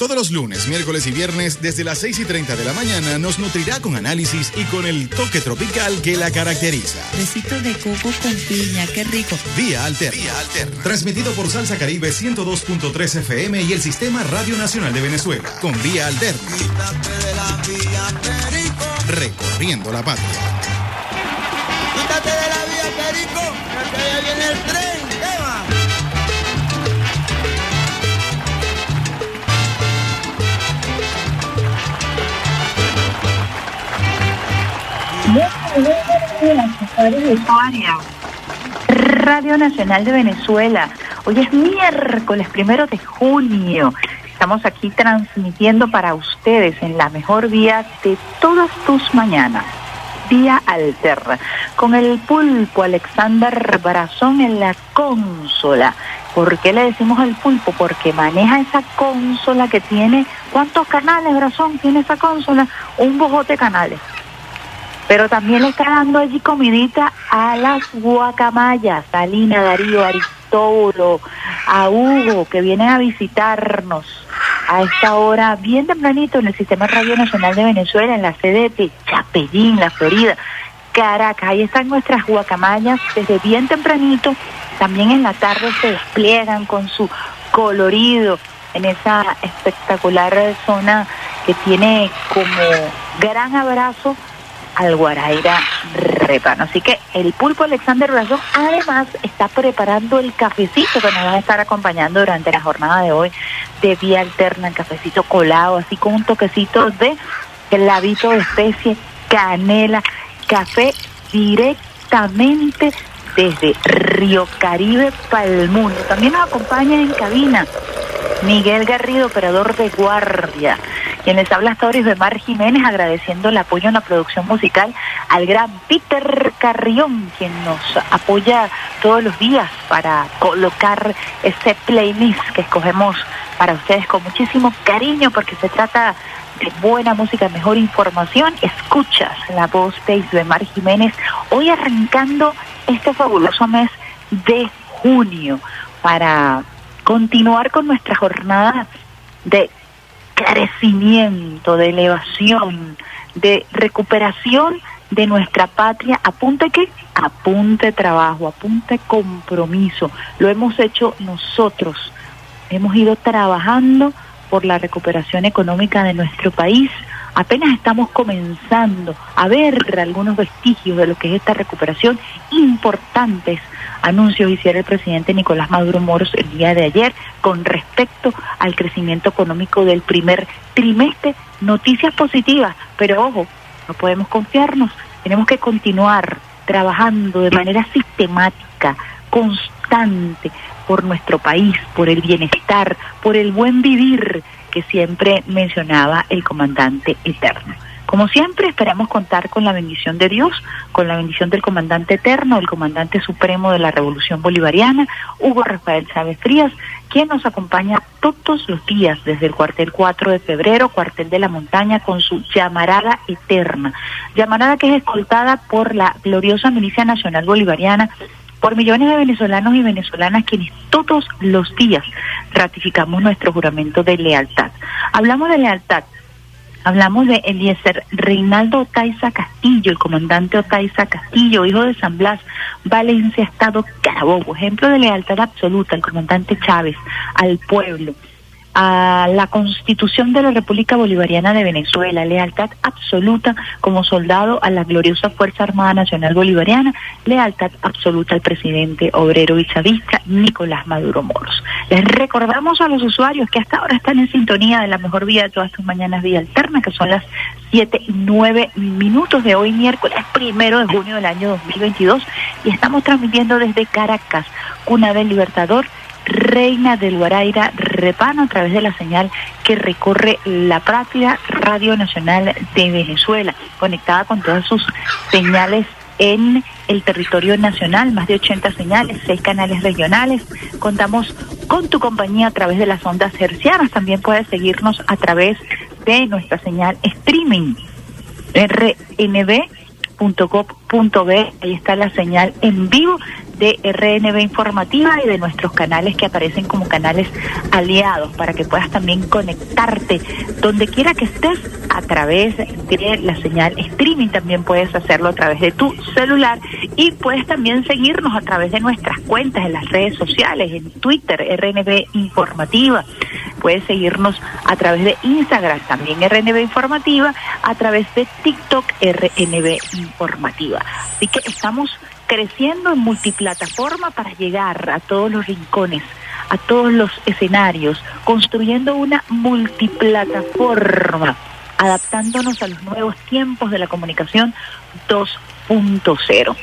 Todos los lunes, miércoles y viernes, desde las 6 y 30 de la mañana, nos nutrirá con análisis y con el toque tropical que la caracteriza. Besitos de coco con piña, qué rico. Vía Alterna. Transmitido por Salsa Caribe 102.3 FM y el Sistema Radio Nacional de Venezuela. Con Vía Alterna. Recorriendo la patria. Quítate de la vía, Perico, que viene el tren. Radio Nacional de Venezuela. Hoy es miércoles primero de junio. Estamos aquí transmitiendo para ustedes en la mejor vía de todas tus mañanas, Vía Alterna, con el pulpo Alexander Brazón en la consola. ¿Por qué le decimos el pulpo? Porque maneja esa consola que tiene, ¿cuántos canales, Brazón, tiene esa consola? Un bojote de canales pero también le está dando allí comidita a las guacamayas, a Lina, Darío, Aristóbulo, a Hugo, que vienen a visitarnos a esta hora, bien tempranito, en el Sistema Radio Nacional de Venezuela, en la sede de Chapellín, La Florida, Caracas. Ahí están nuestras guacamayas desde bien tempranito, también en la tarde se despliegan con su colorido en esa espectacular zona que tiene como gran abrazo al Guaraira Repano. Así que el pulpo Alexander Brazón además está preparando el cafecito que nos va a estar acompañando durante la jornada de hoy de vía alterna, el cafecito colado, así con un toquecito de clavito de especie, canela, café directamente desde Río Caribe para el mundo. También nos acompaña en cabina Miguel Garrido, operador de guardia. Quien les habla hasta ahora es Mar Jiménez, agradeciendo el apoyo en la producción musical al gran Peter Carrión, quien nos apoya todos los días para colocar ese playlist que escogemos para ustedes con muchísimo cariño, porque se trata de buena música, mejor información. Escuchas la voz de Mar Jiménez, hoy arrancando este fabuloso mes de junio para continuar con nuestra jornada de crecimiento, de elevación, de recuperación de nuestra patria. Apunte qué? Apunte trabajo, apunte compromiso. Lo hemos hecho nosotros. Hemos ido trabajando por la recuperación económica de nuestro país. Apenas estamos comenzando a ver algunos vestigios de lo que es esta recuperación. Importantes anuncios hiciera el presidente Nicolás Maduro Moros el día de ayer con respecto al crecimiento económico del primer trimestre. Noticias positivas, pero ojo, no podemos confiarnos, tenemos que continuar trabajando de manera sistemática, constante por nuestro país, por el bienestar, por el buen vivir que siempre mencionaba el comandante eterno. Como siempre, esperamos contar con la bendición de Dios, con la bendición del comandante eterno, el comandante supremo de la Revolución Bolivariana, Hugo Rafael Chávez Frías, quien nos acompaña todos los días desde el cuartel 4 de febrero, cuartel de la montaña, con su llamarada eterna. Llamarada que es escoltada por la gloriosa Milicia Nacional Bolivariana, por millones de venezolanos y venezolanas quienes todos los días ratificamos nuestro juramento de lealtad. Hablamos de lealtad. Hablamos de Eliezer Reinaldo Otaiza Castillo, el comandante Otaiza Castillo, hijo de San Blas, Valencia, Estado Carabobo, ejemplo de lealtad absoluta al comandante Chávez, al pueblo, a la Constitución de la República Bolivariana de Venezuela, lealtad absoluta como soldado a la gloriosa Fuerza Armada Nacional Bolivariana, lealtad absoluta al presidente obrero y chavista Nicolás Maduro Moros. Les recordamos a los usuarios que hasta ahora están en sintonía de la mejor vía de todas tus mañanas, vía alterna, que son las 7 y 9 minutos de hoy, miércoles primero de junio del año 2022, y estamos transmitiendo desde Caracas, cuna del Libertador, Reina del Guaraira Repano a través de la señal que recorre la propia Radio Nacional de Venezuela, conectada con todas sus señales en el territorio nacional, más de 80 señales, seis canales regionales. Contamos con tu compañía a través de las ondas hercianas. También puedes seguirnos a través de nuestra señal streaming rnb.gov.b. Ahí está la señal en vivo de RNB Informativa y de nuestros canales que aparecen como canales aliados para que puedas también conectarte donde quiera que estés a través de la señal streaming. También puedes hacerlo a través de tu celular y puedes también seguirnos a través de nuestras cuentas en las redes sociales, en Twitter, RNB Informativa. Puedes seguirnos a través de Instagram, también RNB Informativa, a través de TikTok, RNB Informativa. Así que estamos creciendo en multiplataforma para llegar a todos los rincones, a todos los escenarios, construyendo una multiplataforma, adaptándonos a los nuevos tiempos de la comunicación 2.0.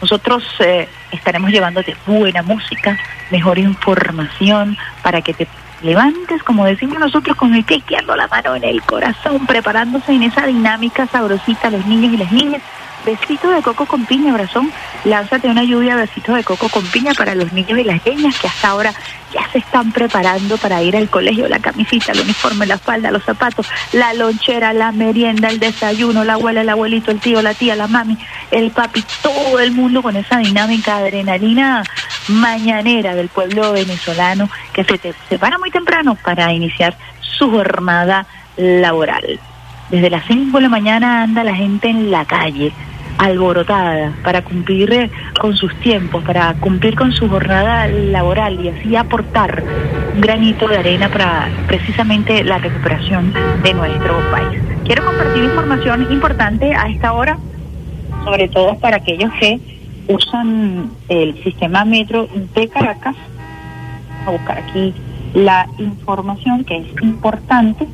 Nosotros eh, estaremos llevándote buena música, mejor información para que te levantes, como decimos nosotros, con el pie izquierdo, la mano en el corazón, preparándose en esa dinámica sabrosita los niños y las niñas besito de coco con piña, Brazón. Lánzate una lluvia besitos de coco con piña para los niños y las niñas que hasta ahora ya se están preparando para ir al colegio, la camisita, el uniforme, la falda, los zapatos, la lonchera, la merienda, el desayuno, la abuela, el abuelito, el tío, la tía, la mami, el papi, todo el mundo con esa dinámica adrenalina mañanera del pueblo venezolano que se, te, se para muy temprano para iniciar su jornada laboral. Desde las 5 de la mañana anda la gente en la calle, alborotada para cumplir con sus tiempos, para cumplir con su jornada laboral y así aportar un granito de arena para precisamente la recuperación de nuestro país. Quiero compartir información importante a esta hora, sobre todo para aquellos que usan el sistema metro de Caracas. Vamos a buscar aquí la información que es importante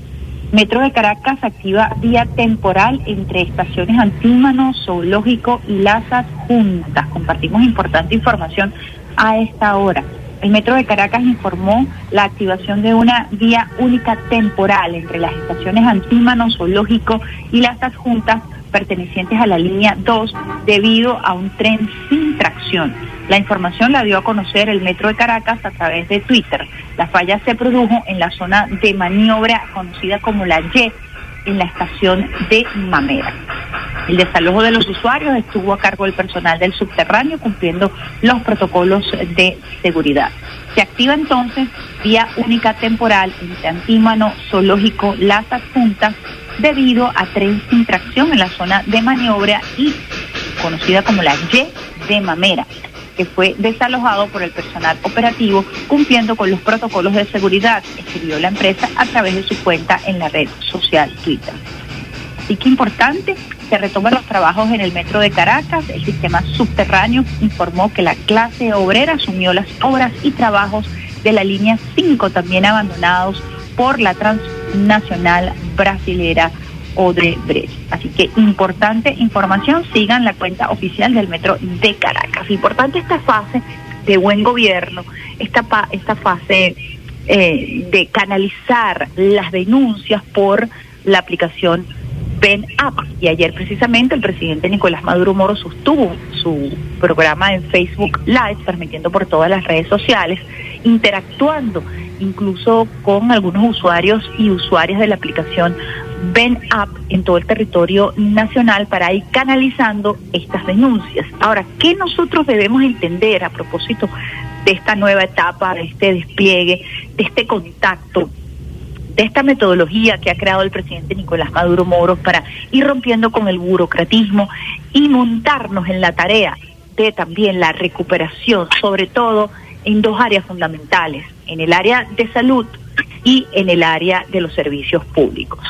Metro de Caracas activa vía temporal entre estaciones Antímano, Zoológico y Las Juntas. Compartimos importante información a esta hora. El Metro de Caracas informó la activación de una vía única temporal entre las estaciones Antímano, Zoológico y Las Juntas pertenecientes a la línea 2 debido a un tren sin tracción. La información la dio a conocer el Metro de Caracas a través de Twitter. La falla se produjo en la zona de maniobra conocida como la Y, en la estación de Mamera. El desalojo de los usuarios estuvo a cargo del personal del subterráneo cumpliendo los protocolos de seguridad. Se activa entonces vía única temporal entre Antímano, Zoológico, Las Adjuntas debido a tren sin tracción en la zona de maniobra y conocida como la Y de Mamera que fue desalojado por el personal operativo cumpliendo con los protocolos de seguridad, escribió la empresa a través de su cuenta en la red social Twitter. Así que importante, se retoman los trabajos en el metro de Caracas, el sistema subterráneo informó que la clase obrera asumió las obras y trabajos de la línea 5, también abandonados por la transnacional brasilera Odebrecht. Así que importante información, sigan la cuenta oficial del Metro de Caracas. Importante esta fase de buen gobierno, esta, esta fase eh, de canalizar las denuncias por la aplicación Ben Up. Y ayer precisamente el presidente Nicolás Maduro Moro sostuvo su programa en Facebook Live, transmitiendo por todas las redes sociales, interactuando incluso con algunos usuarios y usuarias de la aplicación ven up en todo el territorio nacional para ir canalizando estas denuncias. Ahora, ¿qué nosotros debemos entender a propósito de esta nueva etapa, de este despliegue, de este contacto, de esta metodología que ha creado el presidente Nicolás Maduro Moro para ir rompiendo con el burocratismo y montarnos en la tarea de también la recuperación, sobre todo en dos áreas fundamentales, en el área de salud y en el área de los servicios públicos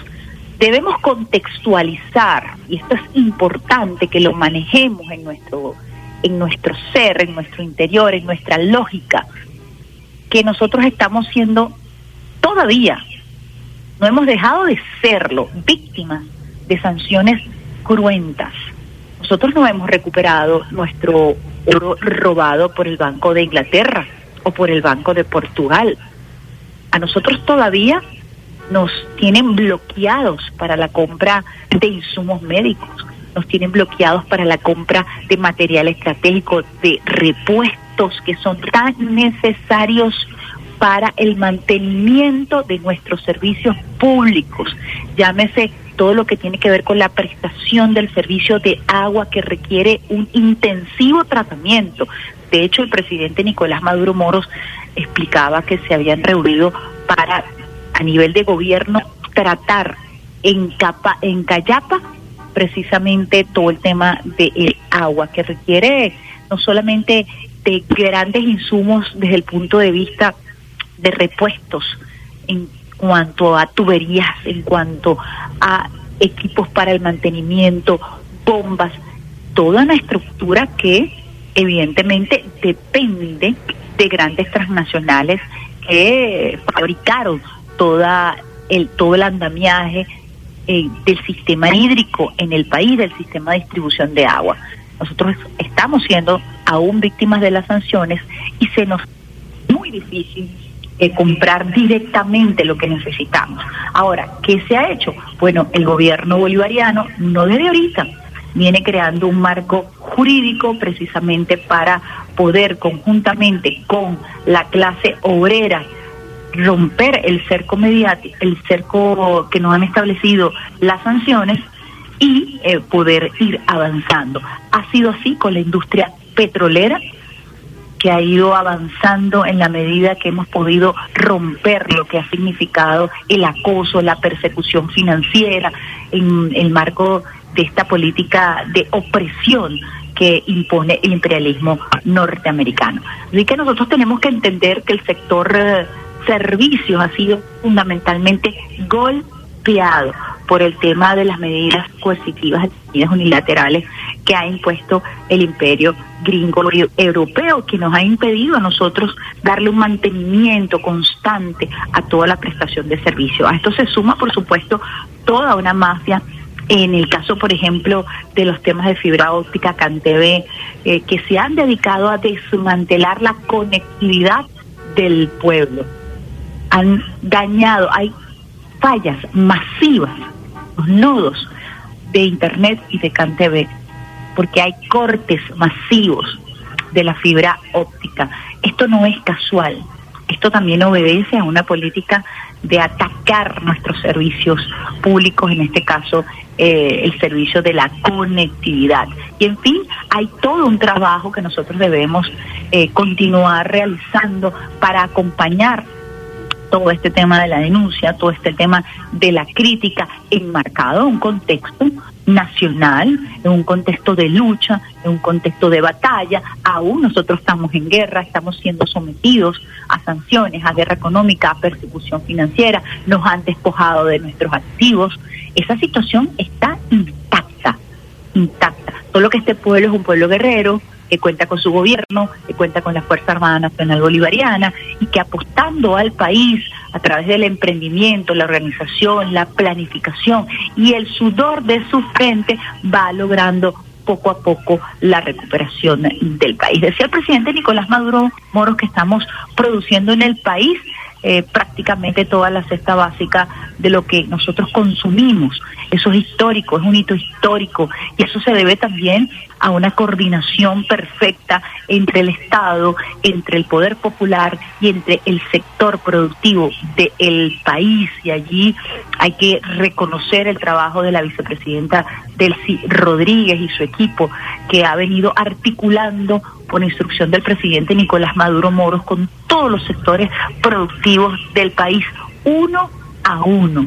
debemos contextualizar, y esto es importante que lo manejemos en nuestro, en nuestro ser, en nuestro interior, en nuestra lógica, que nosotros estamos siendo todavía, no hemos dejado de serlo, víctimas de sanciones cruentas. Nosotros no hemos recuperado nuestro oro robado por el Banco de Inglaterra o por el Banco de Portugal. A nosotros todavía nos tienen bloqueados para la compra de insumos médicos, nos tienen bloqueados para la compra de material estratégico, de repuestos que son tan necesarios para el mantenimiento de nuestros servicios públicos. Llámese todo lo que tiene que ver con la prestación del servicio de agua que requiere un intensivo tratamiento. De hecho, el presidente Nicolás Maduro Moros explicaba que se habían reunido para, a nivel de gobierno, tratar en, capa, en Cayapa precisamente todo el tema del agua, que requiere no solamente de grandes insumos desde el punto de vista de repuestos en cuanto a tuberías, en cuanto a equipos para el mantenimiento, bombas, toda una estructura que evidentemente depende de grandes transnacionales que fabricaron toda el, todo el andamiaje eh, del sistema hídrico en el país, del sistema de distribución de agua. Nosotros estamos siendo aún víctimas de las sanciones y se nos muy difícil eh, comprar directamente lo que necesitamos. Ahora, ¿qué se ha hecho? Bueno, el gobierno bolivariano, no desde ahorita, viene creando un marco jurídico precisamente para poder conjuntamente con la clase obrera romper el cerco mediático, el cerco que nos han establecido las sanciones y eh, poder ir avanzando. Ha sido así con la industria petrolera, que ha ido avanzando en la medida que hemos podido romper lo que ha significado el acoso, la persecución financiera en el marco de esta política de opresión que impone el imperialismo norteamericano. Así que nosotros tenemos que entender que el sector eh, servicios ha sido fundamentalmente golpeado por el tema de las medidas coercitivas, medidas unilaterales que ha impuesto el imperio gringo europeo, que nos ha impedido a nosotros darle un mantenimiento constante a toda la prestación de servicios. A esto se suma, por supuesto, toda una mafia en el caso, por ejemplo, de los temas de fibra óptica, CanTV, eh, que se han dedicado a desmantelar la conectividad del pueblo. Han dañado, hay fallas masivas los nodos de Internet y de CanTV, porque hay cortes masivos de la fibra óptica. Esto no es casual, esto también obedece a una política de atacar nuestros servicios públicos, en este caso eh, el servicio de la conectividad. Y en fin, hay todo un trabajo que nosotros debemos eh, continuar realizando para acompañar todo este tema de la denuncia, todo este tema de la crítica, enmarcado en un contexto nacional, en un contexto de lucha, en un contexto de batalla. Aún nosotros estamos en guerra, estamos siendo sometidos a sanciones, a guerra económica, a persecución financiera, nos han despojado de nuestros activos. Esa situación está intacta. Solo que este pueblo es un pueblo guerrero, que cuenta con su gobierno, que cuenta con la Fuerza Armada Nacional Bolivariana y que apostando al país a través del emprendimiento, la organización, la planificación y el sudor de su frente va logrando poco a poco la recuperación del país. Decía el presidente Nicolás Maduro Moros que estamos produciendo en el país eh, prácticamente toda la cesta básica de lo que nosotros consumimos. Eso es histórico, es un hito histórico y eso se debe también a una coordinación perfecta entre el Estado, entre el poder popular y entre el sector productivo del país. Y allí hay que reconocer el trabajo de la vicepresidenta Delcy Rodríguez y su equipo, que ha venido articulando por instrucción del presidente Nicolás Maduro Moros con todos los sectores productivos del país, uno a uno.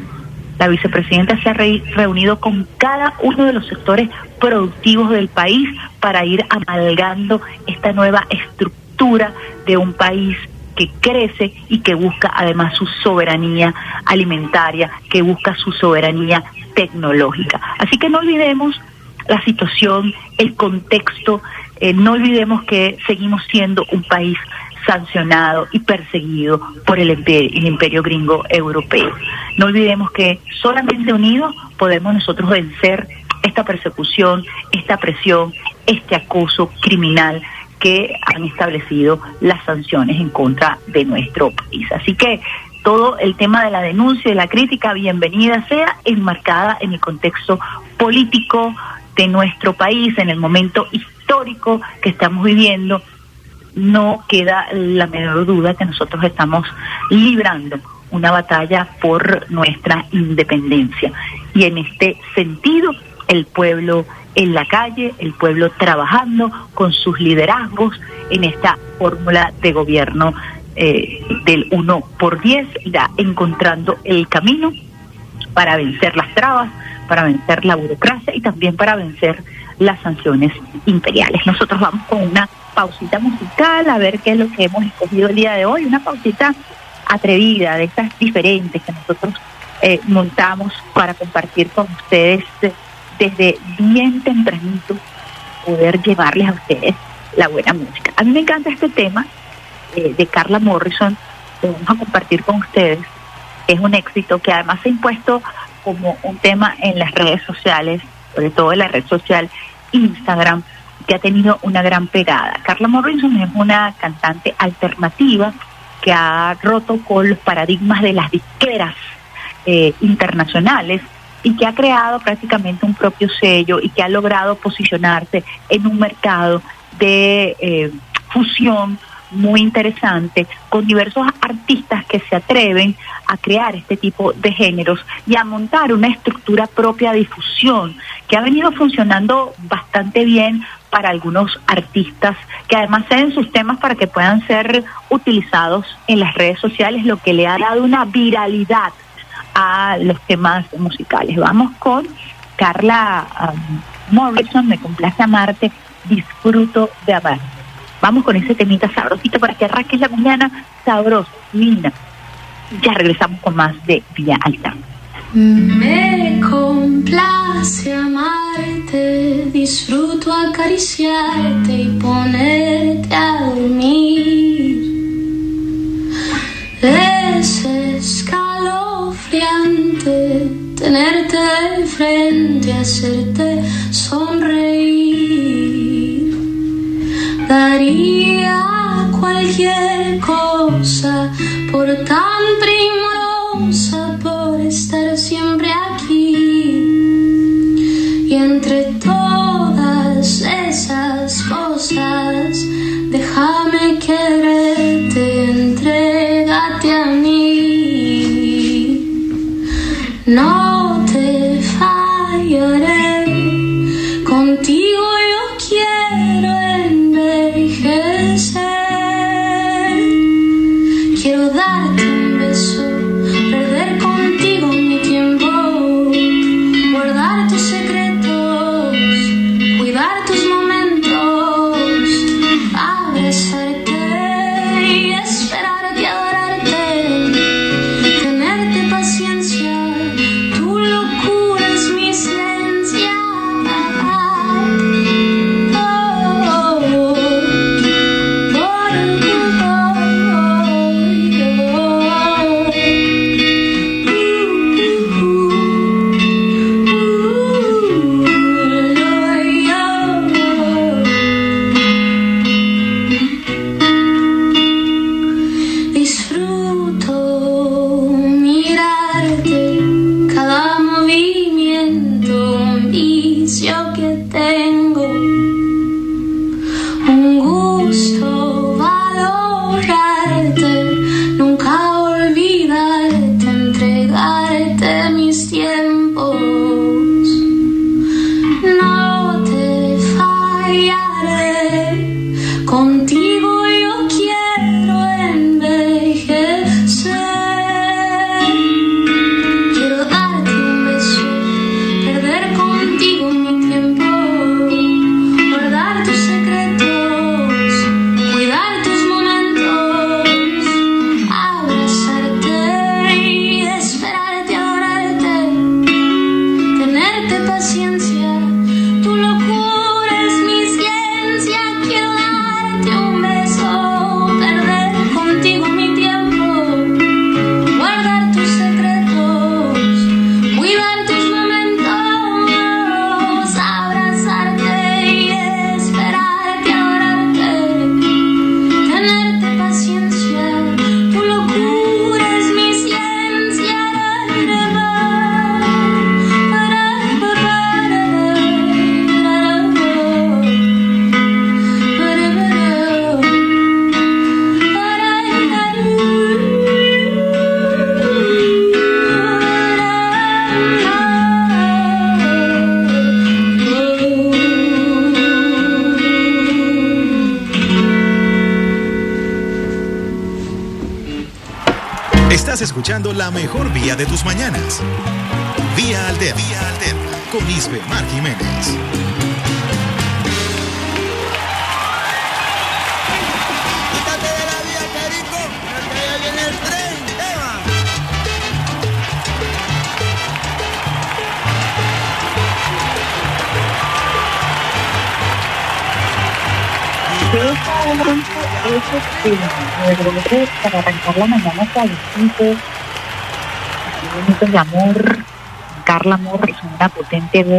La vicepresidenta se ha reunido con cada uno de los sectores productivos del país para ir amalgando esta nueva estructura de un país que crece y que busca además su soberanía alimentaria, que busca su soberanía tecnológica. Así que no olvidemos la situación, el contexto, eh, no olvidemos que seguimos siendo un país sancionado y perseguido por el imperio, gringo europeo. No olvidemos que solamente unidos podemos nosotros vencer esta persecución, esta presión, este acoso criminal que han establecido las sanciones en contra de nuestro país. Así que todo el tema de la denuncia y la crítica, bienvenida sea, enmarcada en el contexto político de nuestro país, en el momento histórico que estamos viviendo. No queda la menor duda que nosotros estamos librando una batalla por nuestra independencia. Y en este sentido, el pueblo en la calle, el pueblo trabajando con sus liderazgos en esta fórmula de gobierno eh, del 1 por 10, irá encontrando el camino para vencer las trabas, para vencer la burocracia y también para vencer las sanciones imperiales. Nosotros vamos con una pausita musical a ver qué es lo que hemos escogido el día de hoy, una pausita atrevida, de estas diferentes que nosotros eh, montamos para compartir con ustedes desde bien tempranito, poder llevarles a ustedes la buena música. A mí me encanta este tema eh, de Carla Morrison, que vamos a compartir con ustedes. Es un éxito que además se ha impuesto como un tema en las redes sociales, sobre todo en la red social Instagram, que ha tenido una gran pegada. Carla Morrison es una cantante alternativa que ha roto con los paradigmas de las disqueras eh, internacionales y que ha creado prácticamente un propio sello y que ha logrado posicionarse en un mercado de eh, fusión muy interesante con diversos artistas que se atreven a crear este tipo de géneros y a montar una estructura propia de difusión que ha venido funcionando bastante bien para algunos artistas que además ceden sus temas para que puedan ser utilizados en las redes sociales, lo que le ha dado una viralidad a los temas musicales. Vamos con Carla um, Morrison, me complace amarte, disfruto de amarte. Vamos con ese temita sabrosito para que arranques la mañana sabroso, linda. Ya regresamos con más de Villa Alta. Me complace amarte, disfruto acariciarte y ponerte a dormir. Es escalofriante tenerte de frente, hacerte sonreír. Daría cualquier cosa por tan primorosa, por estar siempre aquí. Y entre todas esas cosas, déjame quererte, entrégate a mí. No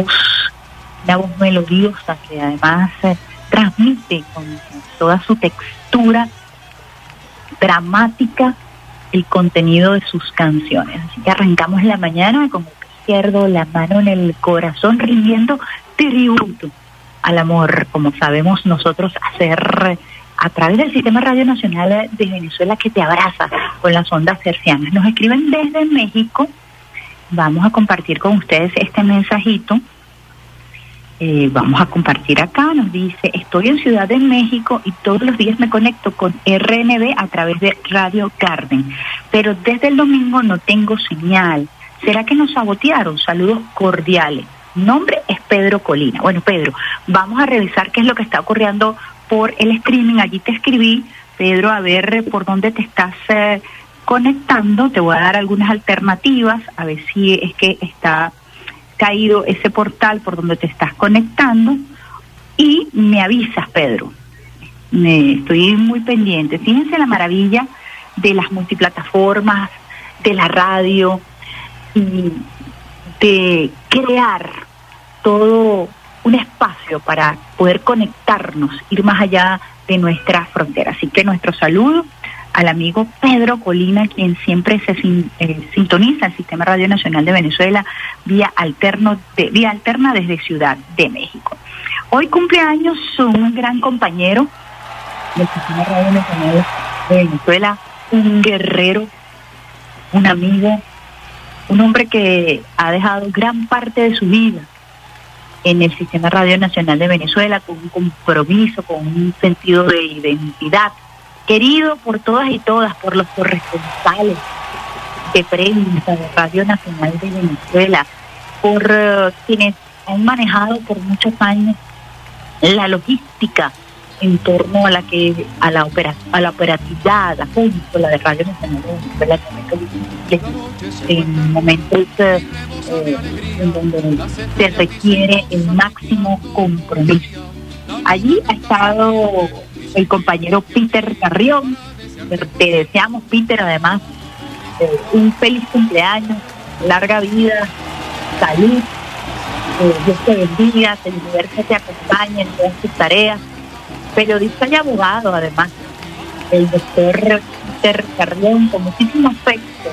voz, una voz melodiosa que además eh, transmite con toda su textura dramática el contenido de sus canciones. Así que arrancamos la mañana con el pie izquierdo, la mano en el corazón, rindiendo tributo al amor, como sabemos nosotros hacer a través del Sistema Radio Nacional de Venezuela que te abraza con las ondas hercianas. Nos escriben desde México. Vamos a compartir con ustedes este mensajito. Eh, vamos a compartir acá. Nos dice, estoy en Ciudad de México y todos los días me conecto con RNB a través de Radio Garden. Pero desde el domingo no tengo señal. ¿Será que nos sabotearon? Saludos cordiales. Nombre es Pedro Colina. Bueno, Pedro, vamos a revisar qué es lo que está ocurriendo por el streaming. Allí te escribí, Pedro, a ver por dónde te estás eh, conectando. Te voy a dar algunas alternativas, a ver si es que está caído ese portal por donde te estás conectando. Y me avisas, Pedro. Me, estoy muy pendiente. Fíjense la maravilla de las multiplataformas, de la radio y de crear todo un espacio para poder conectarnos, ir más allá de nuestras fronteras. Así que nuestro saludo al amigo Pedro Colina, quien siempre se eh, sintoniza el Sistema Radio Nacional de Venezuela vía, alterno vía alterna desde Ciudad de México. Hoy cumpleaños un gran compañero del Sistema Radio Nacional de Venezuela, un guerrero, un amigo, un hombre que ha dejado gran parte de su vida en el Sistema Radio Nacional de Venezuela con un compromiso, con un sentido de identidad, querido por todas y todas, por los corresponsales de prensa de Radio Nacional de Venezuela, por eh, quienes han manejado por muchos años la logística en torno a la que a la opera, a la operatividad, la la de Radio Nacional de Venezuela, en momentos eh, eh, en donde se requiere el máximo compromiso. Allí ha estado el compañero Peter Carrión, te deseamos Peter además eh, un feliz cumpleaños, larga vida, salud, eh, Dios te bendiga, que el universo te acompañe en todas tus tareas. Periodista y abogado además, el doctor Peter Carrión, con muchísimo afecto,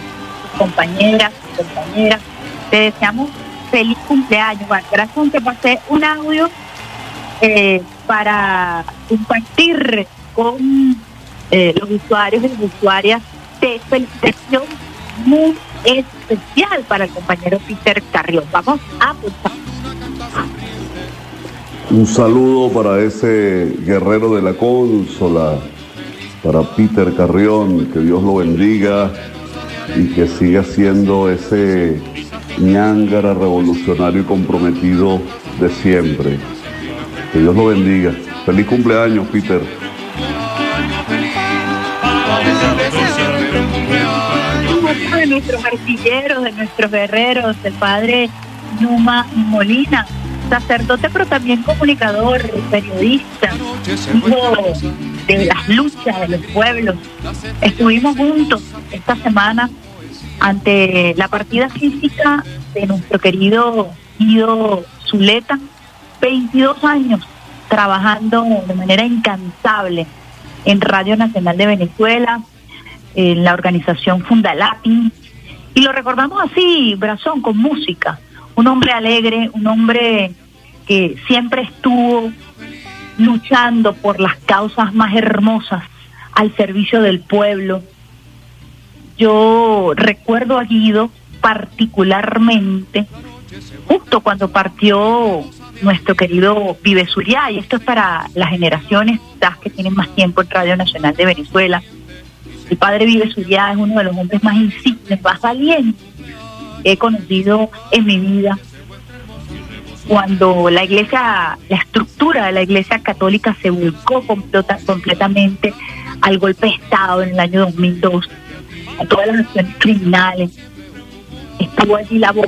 compañeras, compañeras, te deseamos feliz cumpleaños. Gracias te pasé un audio eh, para compartir con eh, los usuarios y usuarias de felicitación muy especial para el compañero Peter Carrión. Vamos a pulsar. Un saludo para ese guerrero de la consola, para Peter Carrión, que Dios lo bendiga y que siga siendo ese ñángara revolucionario y comprometido de siempre. Que Dios lo bendiga. Feliz cumpleaños, Peter. De nuestros artilleros, de nuestros guerreros, el padre Numa Molina, sacerdote pero también comunicador, periodista, hijo de las luchas de los pueblos. Estuvimos juntos esta semana ante la partida física de nuestro querido Guido Zuleta, 22 años trabajando de manera incansable en Radio Nacional de Venezuela, en la organización Fundalatin, y lo recordamos así, Brazón, con música. Un hombre alegre, un hombre que siempre estuvo luchando por las causas más hermosas al servicio del pueblo. Yo recuerdo a Guido particularmente justo cuando partió nuestro querido Vive Zuliá, y esto es para las generaciones quizás que tienen más tiempo en Radio Nacional de Venezuela. El padre Vive Zulia es uno de los hombres más insignes, más valientes que he conocido en mi vida. Cuando la iglesia, la estructura de la iglesia católica se volcó completa- completamente al golpe de Estado en el año 2002, a todas las acciones criminales, estuvo allí la voz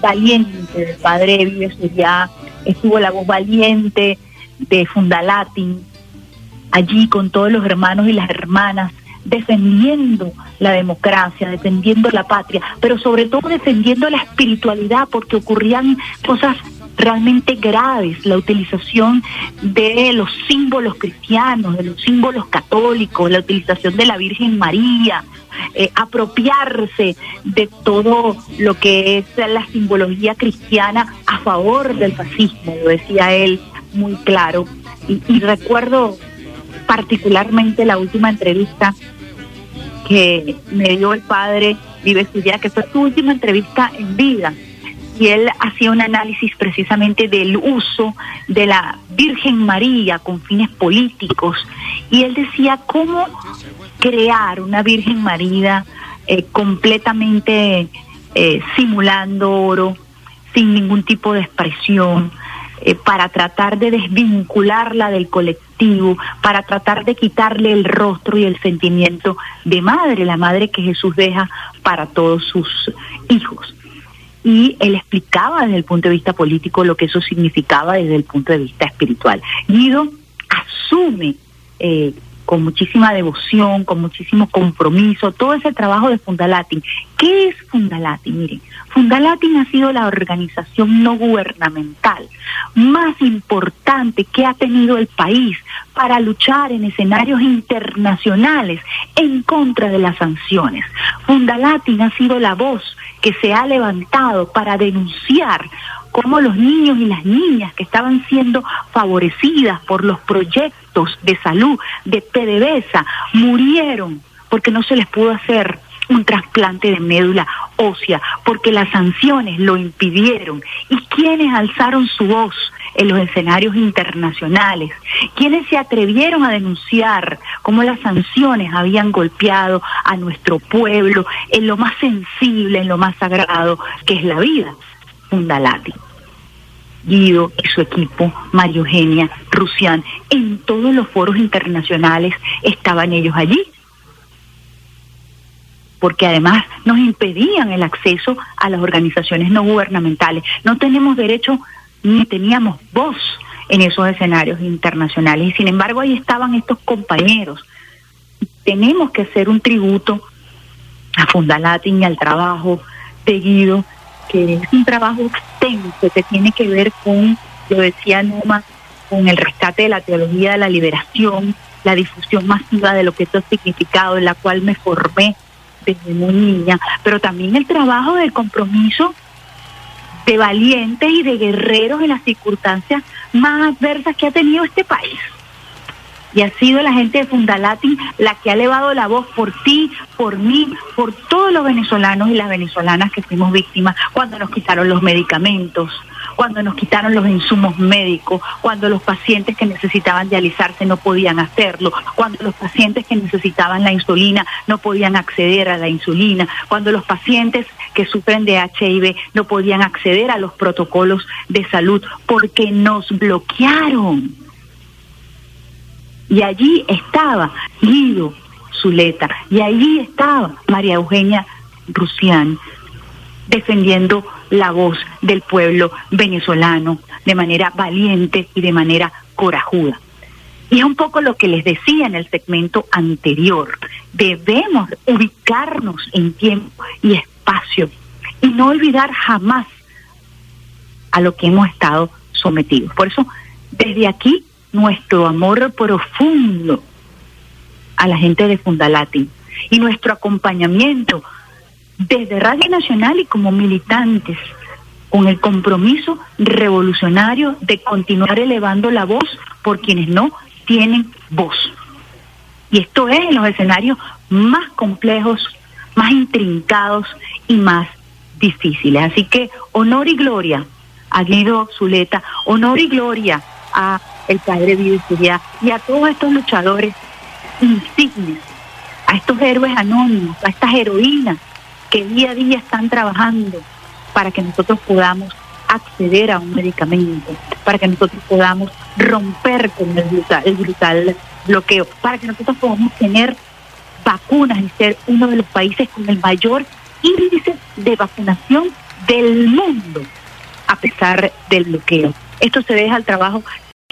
valiente del padre Vive Zulia, estuvo la voz valiente de Fundalatin, allí con todos los hermanos y las hermanas, defendiendo la democracia, defendiendo la patria, pero sobre todo defendiendo la espiritualidad, porque ocurrían cosas realmente graves, la utilización de los símbolos cristianos, de los símbolos católicos, la utilización de la Virgen María, eh, apropiarse de todo lo que es la simbología cristiana a favor del fascismo, lo decía él muy claro. Y, y recuerdo particularmente la última entrevista que me dio el padre Vive Zulia, que fue su última entrevista en vida. Y él hacía un análisis precisamente del uso de la Virgen María con fines políticos. Y él decía cómo crear una Virgen María eh, completamente eh, simulando oro, sin ningún tipo de expresión, eh, para tratar de desvincularla del colectivo, para tratar de quitarle el rostro y el sentimiento de madre, la madre que Jesús deja para todos sus hijos. Y él explicaba desde el punto de vista político lo que eso significaba desde el punto de vista espiritual. Guido asume eh, con muchísima devoción, con muchísimo compromiso, todo ese trabajo de Fundalatin. ¿Qué es Fundalatin? Miren, Fundalatin ha sido la organización no gubernamental más importante que ha tenido el país para luchar en escenarios internacionales en contra de las sanciones. Fundalatin ha sido la voz que se ha levantado para denunciar cómo los niños y las niñas que estaban siendo favorecidas por los proyectos de salud de PDVSA murieron porque no se les pudo hacer un trasplante de médula ósea, porque las sanciones lo impidieron. ¿Y quienes alzaron su voz en los escenarios internacionales? ¿Quiénes se atrevieron a denunciar cómo las sanciones habían golpeado a nuestro pueblo en lo más sensible, en lo más sagrado, que es la vida? Fundalati. Guido y su equipo, María Eugenia, Rusián, en todos los foros internacionales estaban ellos allí porque además nos impedían el acceso a las organizaciones no gubernamentales. No tenemos derecho ni teníamos voz en esos escenarios internacionales. Y sin embargo ahí estaban estos compañeros. Tenemos que hacer un tributo a Fundalatin y al trabajo de Guido, que es un trabajo que tiene que ver con, lo decía Numa, con el rescate de la teología de la liberación, la difusión masiva de lo que esto ha significado, en la cual me formé desde muy niña, pero también el trabajo del compromiso de valientes y de guerreros en las circunstancias más adversas que ha tenido este país. Y ha sido la gente de Fundalatin la que ha elevado la voz por ti, por mí, por todos los venezolanos y las venezolanas que fuimos víctimas cuando nos quitaron los medicamentos, cuando nos quitaron los insumos médicos, cuando los pacientes que necesitaban dializarse no podían hacerlo, cuando los pacientes que necesitaban la insulina no podían acceder a la insulina, cuando los pacientes que sufren de HIV no podían acceder a los protocolos de salud porque nos bloquearon. Y allí estaba Guido Zuleta, y allí estaba María Eugenia Rusián defendiendo la voz del pueblo venezolano de manera valiente y de manera corajuda. Y es un poco lo que les decía en el segmento anterior. Debemos ubicarnos en tiempo y espacio y no olvidar jamás a lo que hemos estado sometidos. Por eso, desde aquí, nuestro amor profundo a la gente de Fundalatin y nuestro acompañamiento desde Radio Nacional y como militantes con el compromiso revolucionario de continuar elevando la voz por quienes no tienen voz. Y esto es en los escenarios más complejos, más intrincados y más difíciles. Así que honor y gloria a Guido Zuleta, honor y gloria a el padre Vivencilia y a todos estos luchadores insignes a estos héroes anónimos, a estas heroínas que día a día están trabajando para que nosotros podamos acceder a un medicamento, para que nosotros podamos romper con el brutal, el brutal bloqueo, para que nosotros podamos tener vacunas y ser uno de los países con el mayor índice de vacunación del mundo, a pesar del bloqueo. Esto se deja al trabajo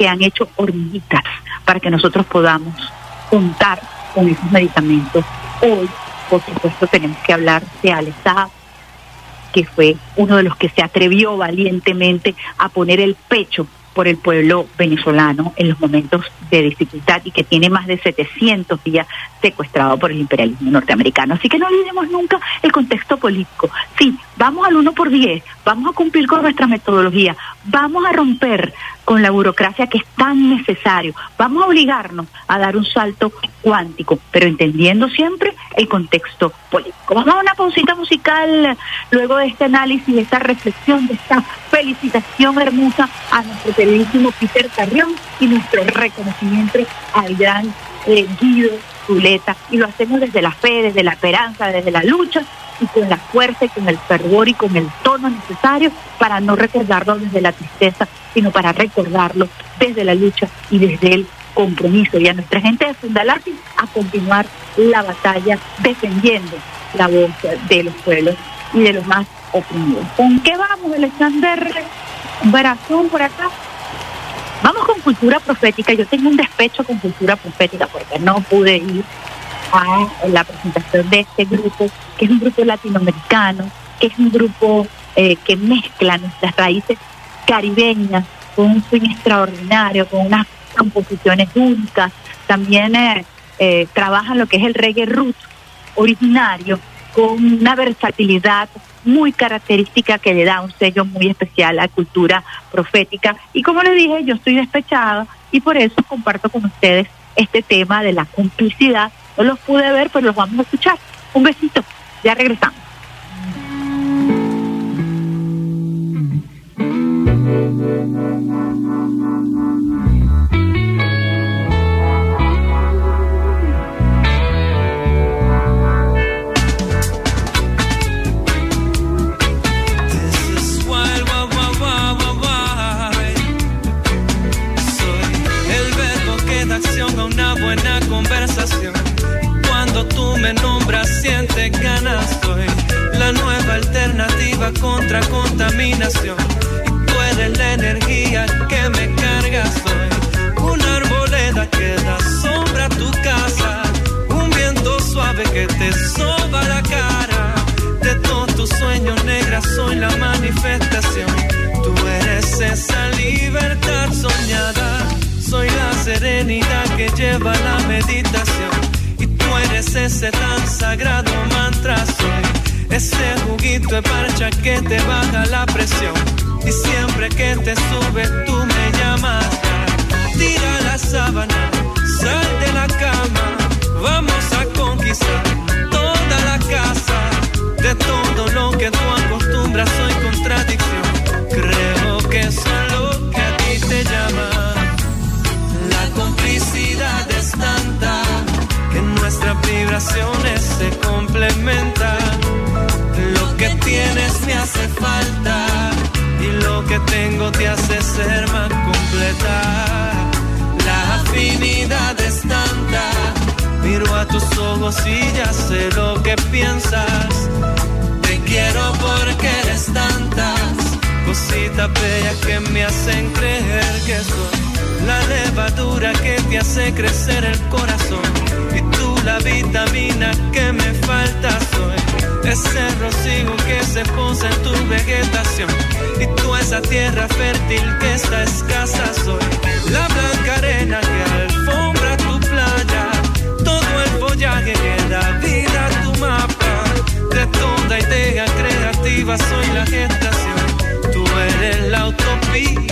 han hecho hormiguitas para que nosotros podamos contar con esos medicamentos. Hoy, por supuesto, tenemos que hablar de Alesa, que fue uno de los que se atrevió valientemente a poner el pecho por el pueblo venezolano en los momentos de dificultad y que tiene más de 700 días secuestrado por el imperialismo norteamericano. Así que no olvidemos nunca el contexto político. Sí, vamos al 1 por 10, vamos a cumplir con nuestra metodología, vamos a romper con la burocracia que es tan necesario, vamos a obligarnos a dar un salto cuántico, pero entendiendo siempre el contexto político. Vamos a una pausita musical luego de este análisis, de esta reflexión, de esta felicitación hermosa a nuestro queridísimo Peter Carrión y nuestro reconocimiento al gran eh, Guido Y lo hacemos desde la fe, desde la esperanza, desde la lucha y con la fuerza y con el fervor y con el tono necesario para no recordarlo desde la tristeza, sino para recordarlo desde la lucha y desde el compromiso. Y a nuestra gente de Fundalati a continuar la batalla defendiendo la voz de los pueblos y de los más oprimidos. ¿Con qué vamos, Alexander Barazón, por acá? Con cultura profética. Yo tengo un despecho con cultura profética porque no pude ir a la presentación de este grupo, que es un grupo latinoamericano, que es un grupo eh, que mezcla nuestras raíces caribeñas con un swing extraordinario, con unas composiciones únicas. También eh, eh, trabajan lo que es el reggae root originario, con una versatilidad muy característica que le da un sello muy especial a la cultura profética. Y como les dije, yo estoy despechada y por eso comparto con ustedes este tema de la complicidad. No los pude ver, pero los vamos a escuchar. Un besito, ya regresamos. Cuando tú me nombras, siente ganas, soy la nueva alternativa contra contaminación. Y tú eres la energía que me carga, soy una arboleda que da sombra a tu casa, un viento suave que te soba la cara. De todos tus sueños negras soy la manifestación. Tú eres esa libertad soñada serenidad que lleva la meditación. Y tú eres ese tan sagrado mantra. Soy ese juguito de parcha que te baja la presión. Y siempre que te sube, tú me llamas. Tira la sábana, sal de la cama. Vamos a conquistar toda la casa. De todo lo que tú acostumbras, soy contradicción. Nuestras vibraciones se complementan. Lo que tienes me hace falta y lo que tengo te hace ser más completa. La afinidad es tanta, miro a tus ojos y ya sé lo que piensas. Te quiero porque eres tantas cositas bellas que me hacen creer que soy la levadura que te hace crecer el corazón la vitamina que me falta soy. Ese rocío que se posa en tu vegetación. Y tú esa tierra fértil que está escasa soy. La blanca arena que alfombra tu playa. Todo el follaje que da vida a tu mapa. De toda idea creativa soy la gestación. Tú eres la utopía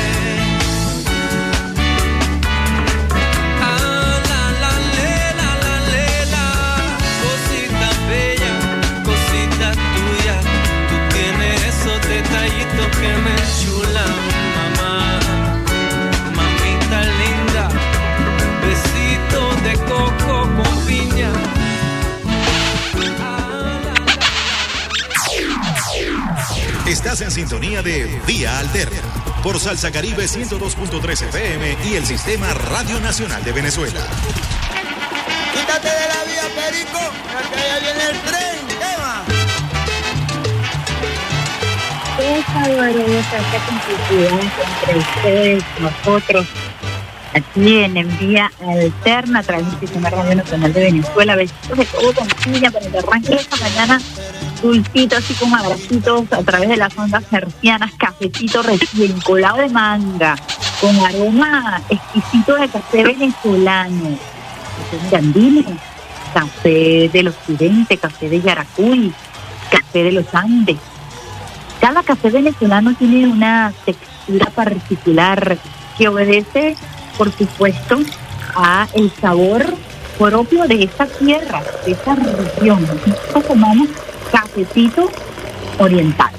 Estás en sintonía de Vía Alterna por Salsa Caribe 102.3 FM y el Sistema Radio Nacional de Venezuela. Quítate de la vía, Perico, entre ustedes, nosotros, aquí en Envía Alterna, a través del Sistema Radio Nacional de Venezuela. Besitos de todo con para que arranque esta mañana dulcito, así como abracitos a través de las ondas hercianas, cafecito recién colado de manga, con aroma exquisito de café venezolano. Café café del occidente, café de Yaracuy, café de los Andes cada café venezolano tiene una textura particular que obedece, por supuesto, a el sabor propio de esa tierra, de esa región. Nosotros tomamos cafecito oriental,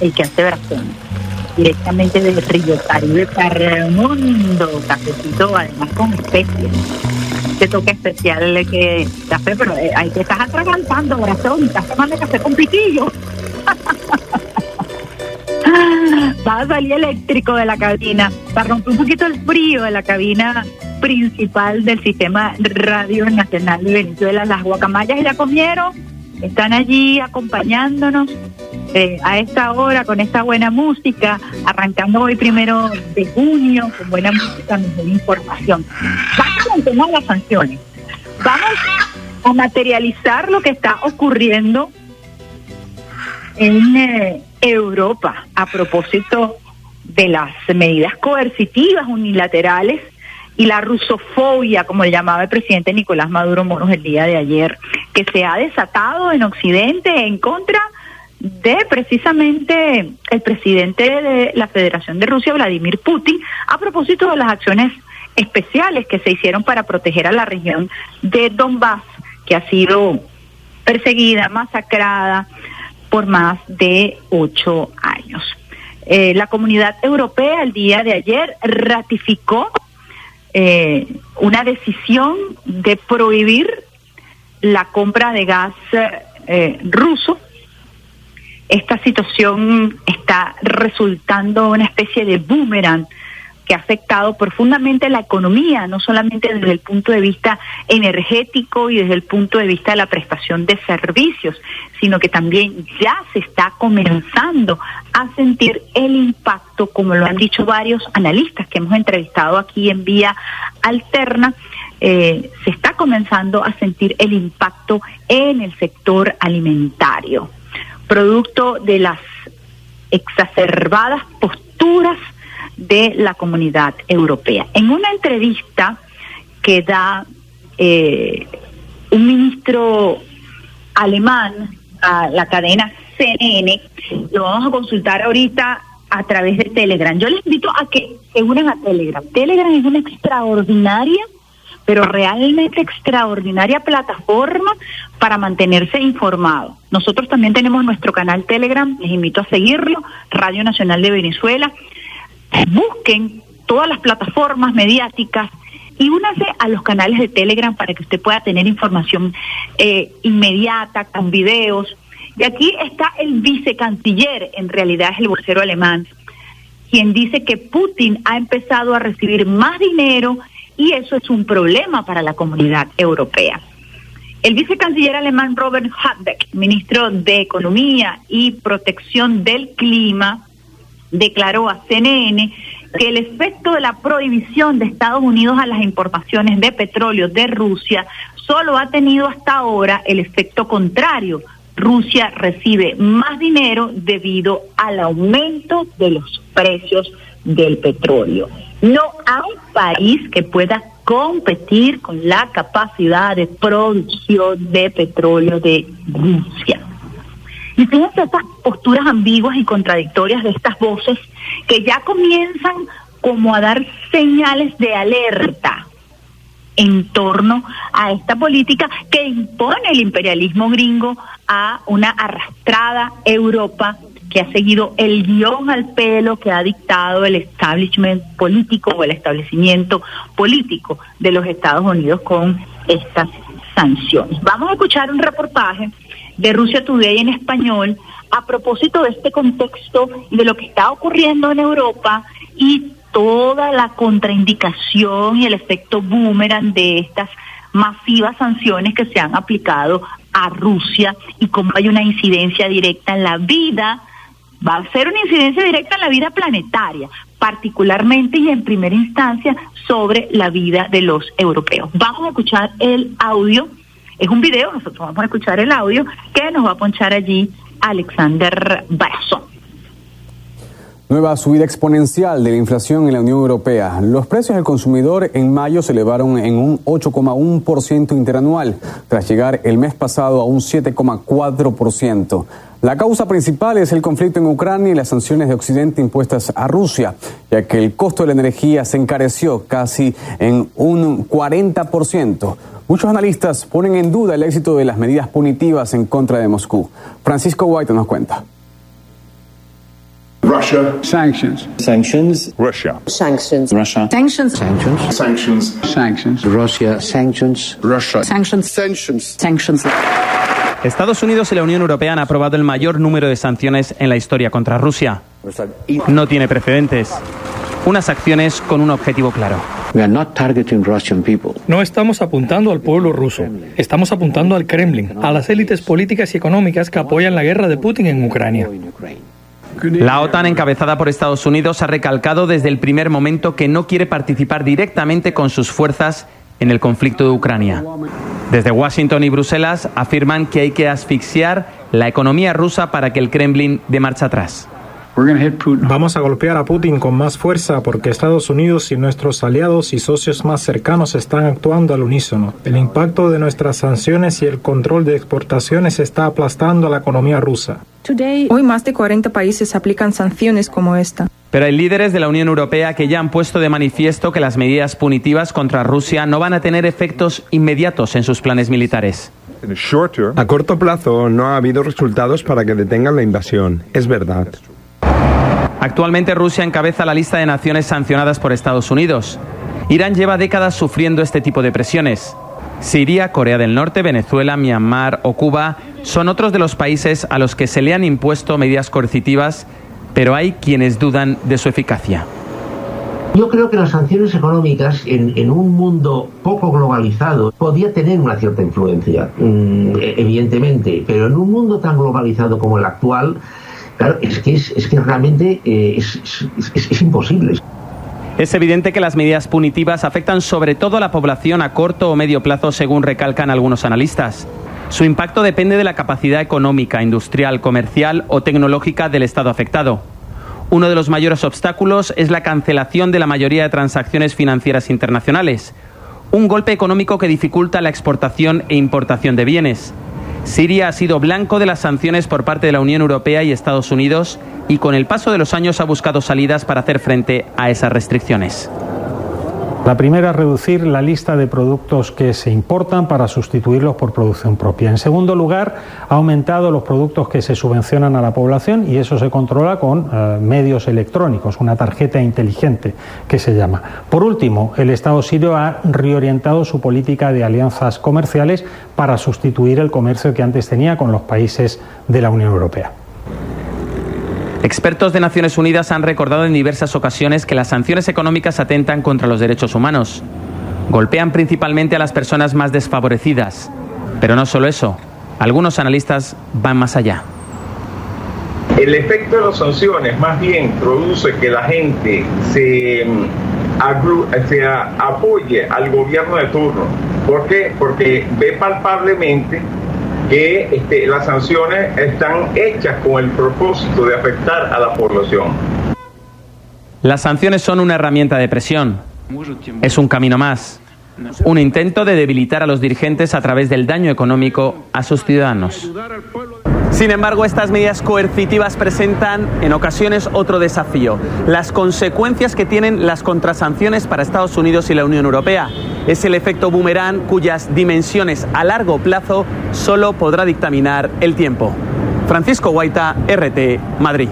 el que hace Brasil, directamente del río Caribe para el mundo, cafecito además con especies. Este toque especial que café, pero ahí te estás atragantando, Brasil, estás tomando café con piquillo. va a salir eléctrico de la cabina para romper un poquito el frío de la cabina principal del sistema Radio Nacional de Venezuela. Las guacamayas ya comieron, están allí acompañándonos eh, a esta hora con esta buena música, arrancando hoy primero de junio con buena música, mejor información. Vamos a tomar las sanciones. Vamos a materializar lo que está ocurriendo en eh, Europa a propósito de las medidas coercitivas unilaterales y la rusofobia, como le llamaba el presidente Nicolás Maduro Moros el día de ayer, que se ha desatado en Occidente en contra de precisamente el presidente de la Federación de Rusia, Vladimir Putin, a propósito de las acciones especiales que se hicieron para proteger a la región de Donbass, que ha sido perseguida, masacrada, por más de ocho años. Eh, la comunidad europea el día de ayer ratificó eh, una decisión de prohibir la compra de gas eh, ruso. Esta situación está resultando una especie de boomerang que ha afectado profundamente la economía, no solamente desde el punto de vista energético y desde el punto de vista de la prestación de servicios, sino que también ya se está comenzando a sentir el impacto, como lo han dicho varios analistas que hemos entrevistado aquí en vía alterna, eh, se está comenzando a sentir el impacto en el sector alimentario, producto de las exacerbadas posturas de la comunidad europea. En una entrevista que da eh, un ministro alemán a la cadena CNN, lo vamos a consultar ahorita a través de Telegram. Yo les invito a que se unan a Telegram. Telegram es una extraordinaria, pero realmente extraordinaria plataforma para mantenerse informado. Nosotros también tenemos nuestro canal Telegram, les invito a seguirlo, Radio Nacional de Venezuela. Busquen todas las plataformas mediáticas y únase a los canales de Telegram para que usted pueda tener información eh, inmediata, con videos. Y aquí está el vicecanciller, en realidad es el vocero alemán, quien dice que Putin ha empezado a recibir más dinero y eso es un problema para la comunidad europea. El vicecanciller alemán Robert Habeck, ministro de Economía y Protección del Clima, declaró a CNN que el efecto de la prohibición de Estados Unidos a las importaciones de petróleo de Rusia solo ha tenido hasta ahora el efecto contrario. Rusia recibe más dinero debido al aumento de los precios del petróleo. No hay país que pueda competir con la capacidad de producción de petróleo de Rusia. Y fíjense estas posturas ambiguas y contradictorias de estas voces que ya comienzan como a dar señales de alerta en torno a esta política que impone el imperialismo gringo a una arrastrada Europa que ha seguido el guion al pelo que ha dictado el establishment político o el establecimiento político de los Estados Unidos con estas sanciones. Vamos a escuchar un reportaje de Rusia Today en español a propósito de este contexto y de lo que está ocurriendo en Europa y toda la contraindicación y el efecto boomerang de estas masivas sanciones que se han aplicado a Rusia y cómo hay una incidencia directa en la vida, va a ser una incidencia directa en la vida planetaria, particularmente y en primera instancia sobre la vida de los europeos. Vamos a escuchar el audio es un video, nosotros vamos a escuchar el audio que nos va a ponchar allí Alexander Barazón. Nueva subida exponencial de la inflación en la Unión Europea. Los precios del consumidor en mayo se elevaron en un 8,1% interanual, tras llegar el mes pasado a un 7,4%. La causa principal es el conflicto en Ucrania y las sanciones de Occidente impuestas a Rusia, ya que el costo de la energía se encareció casi en un 40%. Muchos analistas ponen en duda el éxito de las medidas punitivas en contra de Moscú. Francisco White nos cuenta. Russia. Sanctions. Sanctions. Russia. Sanctions. Russia. Sanctions. Sanctions. Sanctions. Sanctions. Russia. Sanctions. Russia. Sanctions. Sanctions. Sanctions. Estados Unidos y la Unión Europea han aprobado el mayor número de sanciones en la historia contra Rusia. No tiene precedentes. Unas acciones con un objetivo claro. No estamos apuntando al pueblo ruso, estamos apuntando al Kremlin, a las élites políticas y económicas que apoyan la guerra de Putin en Ucrania. La OTAN, encabezada por Estados Unidos, ha recalcado desde el primer momento que no quiere participar directamente con sus fuerzas en el conflicto de Ucrania. Desde Washington y Bruselas afirman que hay que asfixiar la economía rusa para que el Kremlin dé marcha atrás. Vamos a golpear a Putin con más fuerza porque Estados Unidos y nuestros aliados y socios más cercanos están actuando al unísono. El impacto de nuestras sanciones y el control de exportaciones está aplastando a la economía rusa. Hoy más de 40 países aplican sanciones como esta. Pero hay líderes de la Unión Europea que ya han puesto de manifiesto que las medidas punitivas contra Rusia no van a tener efectos inmediatos en sus planes militares. A corto plazo no ha habido resultados para que detengan la invasión, es verdad. Actualmente Rusia encabeza la lista de naciones sancionadas por Estados Unidos. Irán lleva décadas sufriendo este tipo de presiones. Siria, Corea del Norte, Venezuela, Myanmar o Cuba son otros de los países a los que se le han impuesto medidas coercitivas, pero hay quienes dudan de su eficacia. Yo creo que las sanciones económicas en, un mundo poco globalizado podía tener una cierta influencia, mm, evidentemente, pero en un mundo tan globalizado como el actual, Claro, es que, es, que realmente eh, es, es, imposible. Es evidente que las medidas punitivas afectan sobre todo a la población a corto o medio plazo, según recalcan algunos analistas. Su impacto depende de la capacidad económica, industrial, comercial o tecnológica del Estado afectado. Uno de los mayores obstáculos es la cancelación de la mayoría de transacciones financieras internacionales, un golpe económico que dificulta la exportación e importación de bienes. Siria ha sido blanco de las sanciones por parte de la Unión Europea y Estados Unidos y con el paso de los años ha buscado salidas para hacer frente a esas restricciones. La primera reducir la lista de productos que se importan para sustituirlos por producción propia. En segundo lugar, ha aumentado los productos que se subvencionan a la población y eso se controla con eh, medios electrónicos, una tarjeta inteligente que se llama. Por último, el Estado sirio ha reorientado su política de alianzas comerciales para sustituir el comercio que antes tenía con los países de la Unión Europea. Expertos de Naciones Unidas han recordado en diversas ocasiones que las sanciones económicas atentan contra los derechos humanos. Golpean principalmente a las personas más desfavorecidas. Pero no solo eso, algunos analistas van más allá. El efecto de las sanciones más bien produce que la gente se, se apoye al gobierno de turno. ¿Por qué? Porque ve palpablemente que este, las sanciones están hechas con el propósito de afectar a la población. Las sanciones son una herramienta de presión. Es un camino más. Un intento de debilitar a los dirigentes a través del daño económico a sus ciudadanos. Sin embargo, estas medidas coercitivas presentan en ocasiones otro desafío, las consecuencias que tienen las contrasanciones para Estados Unidos y la Unión Europea. Es el efecto boomerang cuyas dimensiones a largo plazo solo podrá dictaminar el tiempo. Francisco Guaita, RT, Madrid.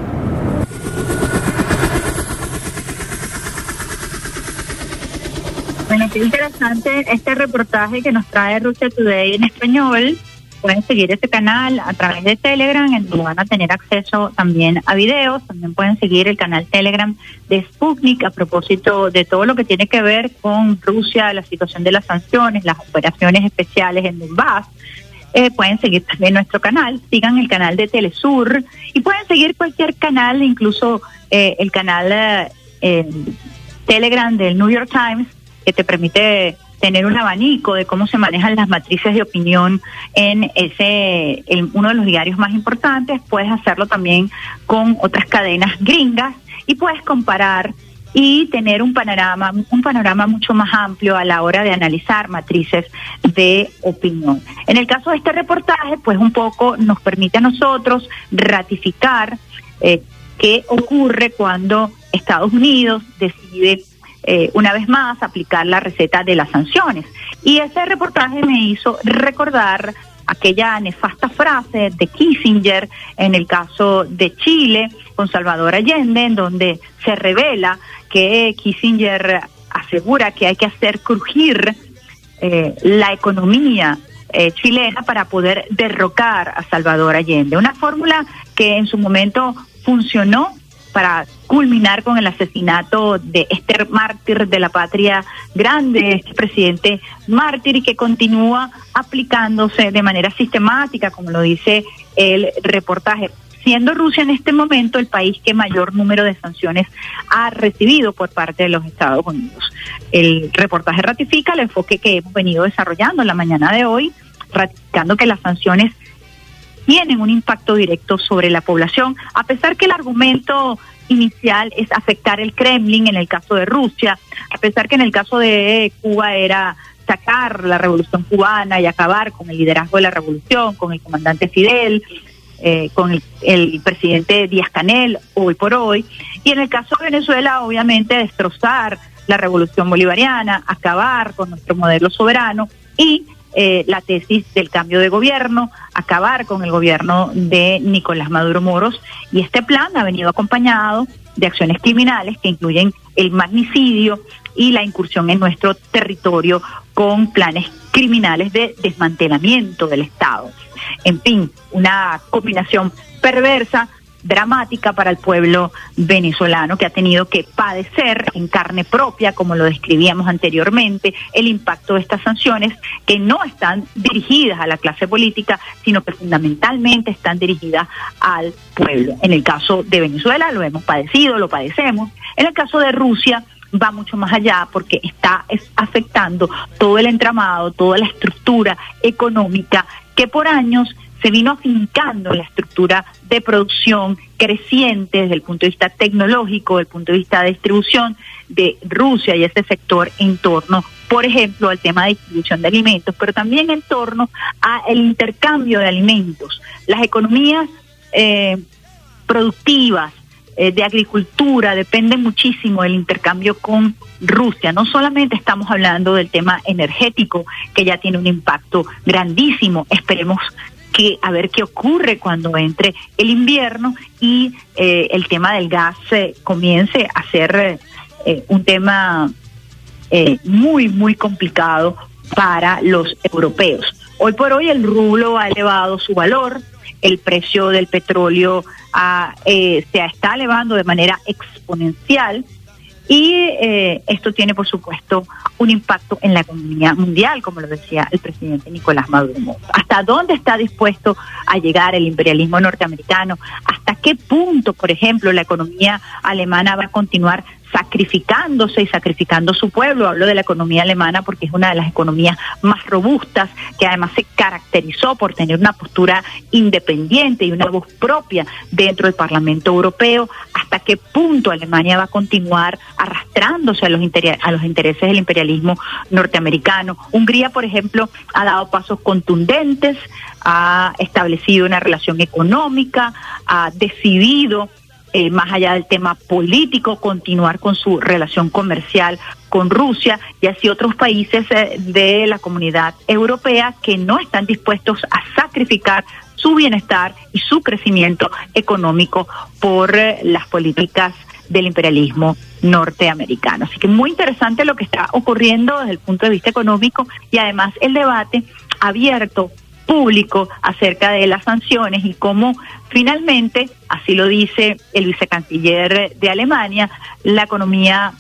Bueno, qué interesante este reportaje que nos trae Rusia Today en español. Pueden seguir este canal a través de Telegram, en donde van a tener acceso también a videos. También pueden seguir el canal Telegram de Sputnik a propósito de todo lo que tiene que ver con Rusia, la situación de las sanciones, las operaciones especiales en Donbass. Eh, pueden seguir también nuestro canal, sigan el canal de Telesur y pueden seguir cualquier canal, incluso eh, el canal eh, Telegram del New York Times, que te permite tener un abanico de cómo se manejan las matrices de opinión en ese en uno de los diarios más importantes, puedes hacerlo también con otras cadenas gringas y puedes comparar y tener un panorama un panorama mucho más amplio a la hora de analizar matrices de opinión. En el caso de este reportaje, pues un poco nos permite a nosotros ratificar eh, qué ocurre cuando Estados Unidos decide eh, una vez más aplicar la receta de las sanciones. Y ese reportaje me hizo recordar aquella nefasta frase de Kissinger en el caso de Chile con Salvador Allende, en donde se revela que Kissinger asegura que hay que hacer crujir eh, la economía eh, chilena para poder derrocar a Salvador Allende. Una fórmula que en su momento funcionó para culminar con el asesinato de este mártir de la patria grande, este presidente mártir y que continúa aplicándose de manera sistemática, como lo dice el reportaje siendo Rusia en este momento el país que mayor número de sanciones ha recibido por parte de los Estados Unidos. El reportaje ratifica el enfoque que hemos venido desarrollando en la mañana de hoy, ratificando que las sanciones tienen un impacto directo sobre la población, a pesar que el argumento inicial es afectar el Kremlin en el caso de Rusia, a pesar que en el caso de Cuba era sacar la revolución cubana y acabar con el liderazgo de la revolución, con el comandante Fidel, eh, con el, el, presidente Díaz Canel hoy por hoy, y en el caso de Venezuela obviamente destrozar la revolución bolivariana, acabar con nuestro modelo soberano y eh, la tesis del cambio de gobierno, acabar con el gobierno de Nicolás Maduro Moros. Y este plan ha venido acompañado de acciones criminales que incluyen el magnicidio y la incursión en nuestro territorio con planes criminales de desmantelamiento del Estado. En fin, una combinación perversa dramática para el pueblo venezolano que ha tenido que padecer en carne propia, como lo describíamos anteriormente, el impacto de estas sanciones que no están dirigidas a la clase política, sino que fundamentalmente están dirigidas al pueblo. En el caso de Venezuela lo hemos padecido, lo padecemos. En el caso de Rusia, va mucho más allá porque está es, afectando todo el entramado, toda la estructura económica que por años se vino afincando la estructura de producción creciente desde el punto de vista tecnológico, desde el punto de vista de distribución de Rusia y ese sector en torno, por ejemplo, al tema de distribución de alimentos, pero también en torno al intercambio de alimentos. Las economías eh, productivas, eh, de agricultura dependen muchísimo del intercambio con Rusia. No solamente estamos hablando del tema energético, que ya tiene un impacto grandísimo. Esperemos que a ver qué ocurre cuando entre el invierno y eh, el tema del gas eh, comience a ser eh, un tema eh, muy, muy complicado para los europeos. Hoy por hoy el rublo ha elevado su valor, el precio del petróleo eh, se está elevando de manera exponencial y eh, esto tiene, por supuesto, un impacto en la economía mundial, como lo decía el presidente Nicolás Maduro. ¿Hasta dónde está dispuesto a llegar el imperialismo norteamericano? ¿Hasta qué punto, por ejemplo, la economía alemana va a continuar sacrificándose y sacrificando su pueblo. Hablo de la economía alemana porque es una de las economías más robustas, que además se caracterizó por tener una postura independiente y una voz propia dentro del Parlamento Europeo. ¿Hasta qué punto Alemania va a continuar arrastrándose a los, a los intereses del imperialismo norteamericano? Hungría, por ejemplo, ha dado pasos contundentes, ha establecido una relación económica, ha decidido eh, más allá del tema político, continuar con su relación comercial con Rusia y así otros países eh, de la comunidad europea que no están dispuestos a sacrificar su bienestar y su crecimiento económico por eh, las políticas del imperialismo norteamericano. Así que muy interesante lo que está ocurriendo desde el punto de vista económico y además el debate abierto público acerca de las sanciones y cómo finalmente, así lo dice el vicecanciller de Alemania, la economía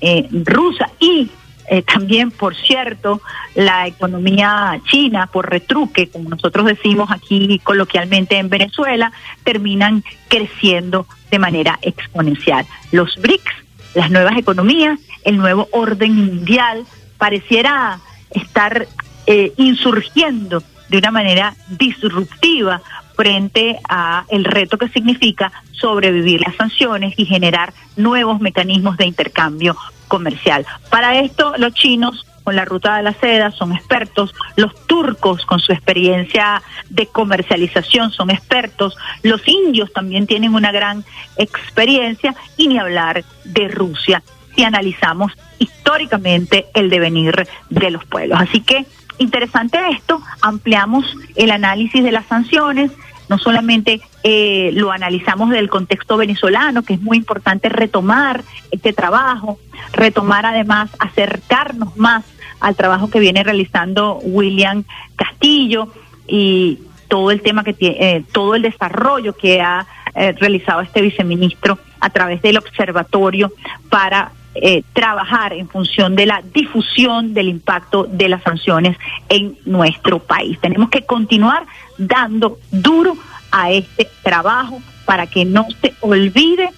eh, rusa y eh, también, por cierto, la economía china, por retruque, como nosotros decimos aquí coloquialmente en Venezuela, terminan creciendo de manera exponencial. Los BRICS, las nuevas economías, el nuevo orden mundial, pareciera estar eh, insurgiendo de una manera disruptiva frente a el reto que significa sobrevivir las sanciones y generar nuevos mecanismos de intercambio comercial. Para esto los chinos con la ruta de la seda son expertos, los turcos con su experiencia de comercialización son expertos, los indios también tienen una gran experiencia y ni hablar de Rusia si analizamos históricamente el devenir de los pueblos. Así que interesante esto, ampliamos el análisis de las sanciones, no solamente eh, lo analizamos del contexto venezolano, que es muy importante retomar este trabajo, retomar además, acercarnos más al trabajo que viene realizando William Castillo y todo el tema que tiene, eh, todo el desarrollo que ha eh, realizado este viceministro a través del observatorio para eh, trabajar en función de la difusión del impacto de las sanciones en nuestro país. Tenemos que continuar dando duro a este trabajo para que no se olvide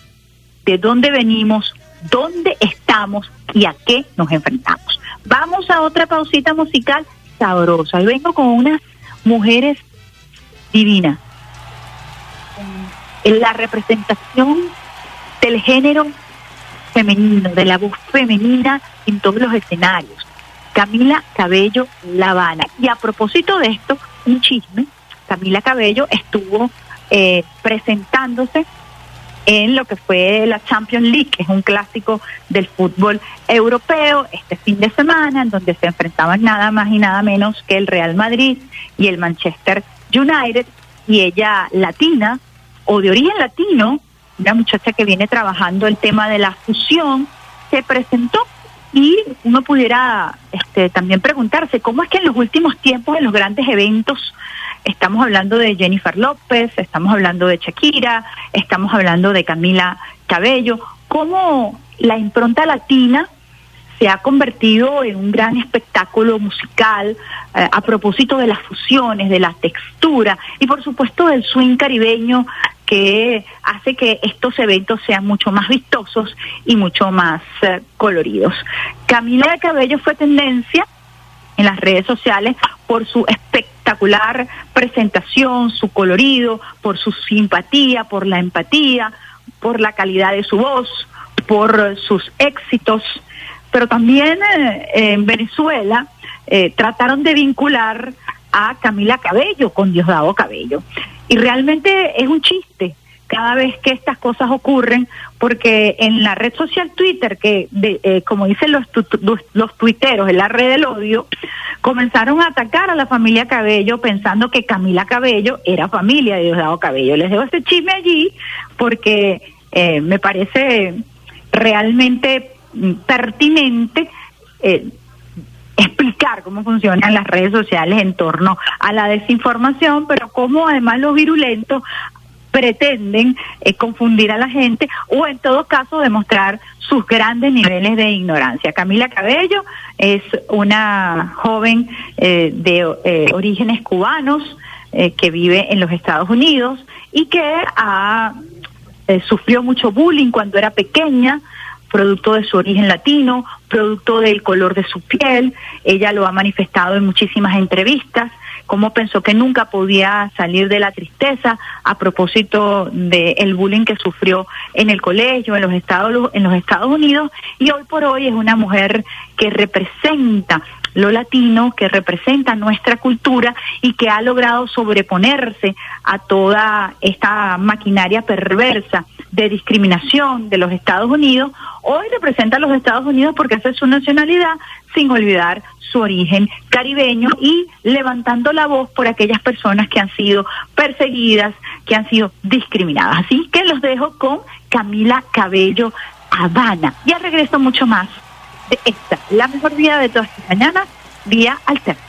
de dónde venimos, dónde estamos y a qué nos enfrentamos. Vamos a otra pausita musical sabrosa. Y vengo con unas mujeres divinas. La representación del género femenino, de la voz femenina en todos los escenarios. Camila Cabello La Habana. Y a propósito de esto, un chisme, Camila Cabello estuvo eh, presentándose en lo que fue la Champions League, que es un clásico del fútbol europeo, este fin de semana, en donde se enfrentaban nada más y nada menos que el Real Madrid y el Manchester United, y ella latina, o de origen latino, una muchacha que viene trabajando el tema de la fusión, se presentó y uno pudiera este, también preguntarse cómo es que en los últimos tiempos, en los grandes eventos, estamos hablando de Jennifer López, estamos hablando de Shakira, estamos hablando de Camila Cabello, cómo la impronta latina se ha convertido en un gran espectáculo musical eh, a propósito de las fusiones, de la textura y por supuesto del swing caribeño que hace que estos eventos sean mucho más vistosos y mucho más eh, coloridos. Camila Cabello fue tendencia en las redes sociales por su espectacular presentación, su colorido, por su simpatía, por la empatía, por la calidad de su voz, por sus éxitos, pero también eh, en Venezuela eh, trataron de vincular a Camila Cabello con Diosdado Cabello. Y realmente es un chiste cada vez que estas cosas ocurren, porque en la red social Twitter, que eh, como dicen los, los tuiteros, en la red del odio, comenzaron a atacar a la familia Cabello pensando que Camila Cabello era familia de Diosdado Cabello. Les dejo ese chisme allí porque eh, me parece realmente mm, pertinente eh, explicar cómo funcionan las redes sociales en torno a la desinformación, pero cómo además los virulentos pretenden eh, confundir a la gente o en todo caso demostrar sus grandes niveles de ignorancia. Camila Cabello es una joven eh, de eh, orígenes cubanos que vive en los Estados Unidos y que ha, sufrió mucho bullying cuando era pequeña, producto de su origen latino, producto del color de su piel. Ella lo ha manifestado en muchísimas entrevistas cómo pensó que nunca podía salir de la tristeza a propósito del el bullying que sufrió en el colegio, en los Estados en los Estados Unidos y hoy por hoy es una mujer que representa lo latino, que representa nuestra cultura y que ha logrado sobreponerse a toda esta maquinaria perversa de discriminación de los Estados Unidos, hoy representa a los Estados Unidos porque hace su nacionalidad sin olvidar su origen caribeño y levantando la voz por aquellas personas que han sido perseguidas, que han sido discriminadas. Así que los dejo con Camila Cabello Habana. Ya regreso mucho más esta, la mejor vida de todas las mañanas, vía alterna.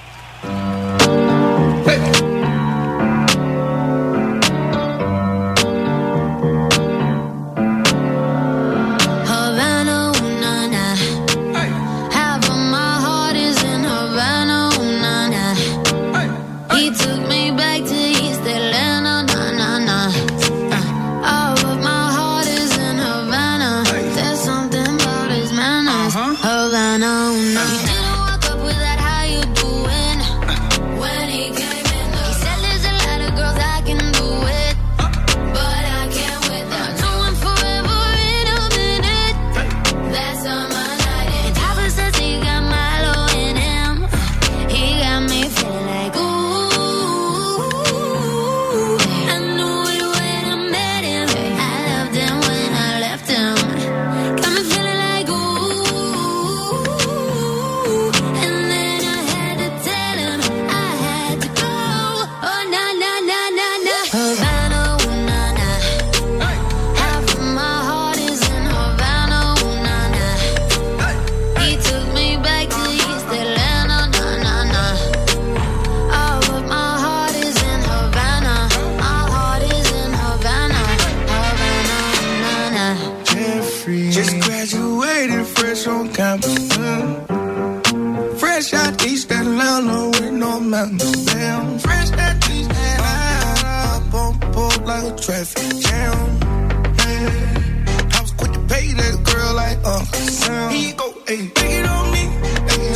He go, ayy, take it on me. Ayy,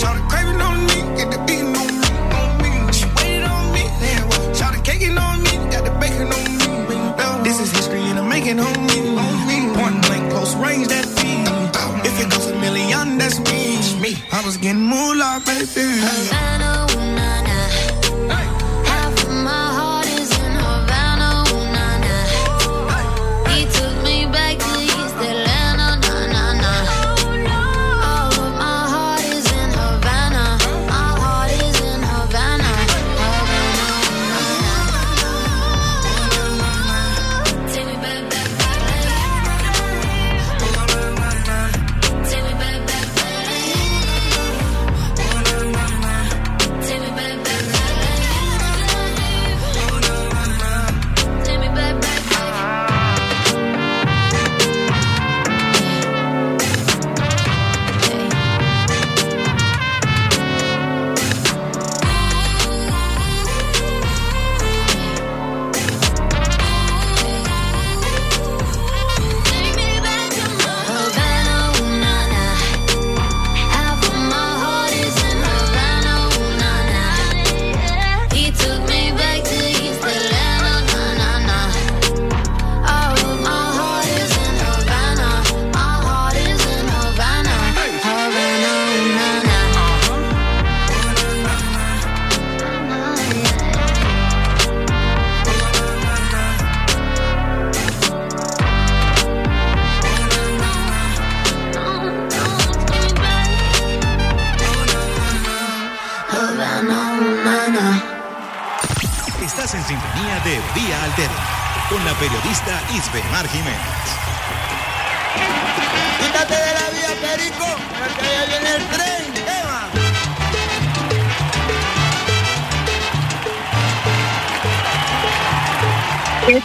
on me. The on me. On me. She waited on me. On me. Got the bacon on me. Now, this is history and I'm making on me. On me. Point blank, close range, that beat. If it goes a million, that's me. me. I was getting moolah, baby. Havana.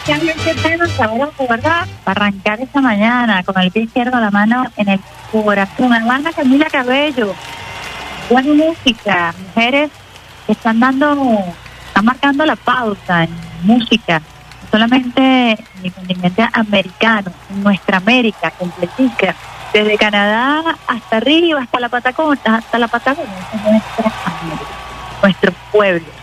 Especialmente bueno saber verdad para arrancar esta mañana con el pie izquierdo la mano en el corazón. Hermana Camila Cabello, buena música, mujeres que están dando, están marcando la pauta en música, solamente en el continente americano, en nuestra América completica, desde Canadá hasta arriba, hasta la Patagonia, hasta la Patagonia, nuestra América, nuestro pueblo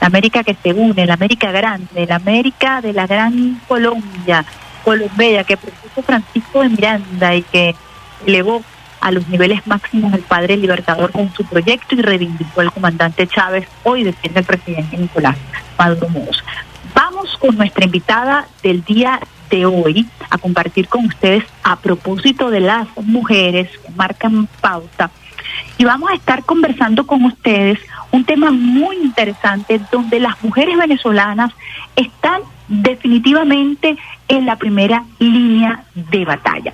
la América que se une, la América grande, la América de la gran Colombia, Colombia que propuso Francisco de Miranda y que elevó a los niveles máximos el padre libertador con su proyecto y reivindicó al comandante Chávez, hoy defiende el presidente Nicolás Maduro. Vamos con nuestra invitada del día de hoy a compartir con ustedes a propósito de las mujeres que marcan pauta y vamos a estar conversando con ustedes un tema muy interesante donde las mujeres venezolanas están definitivamente en la primera línea de batalla.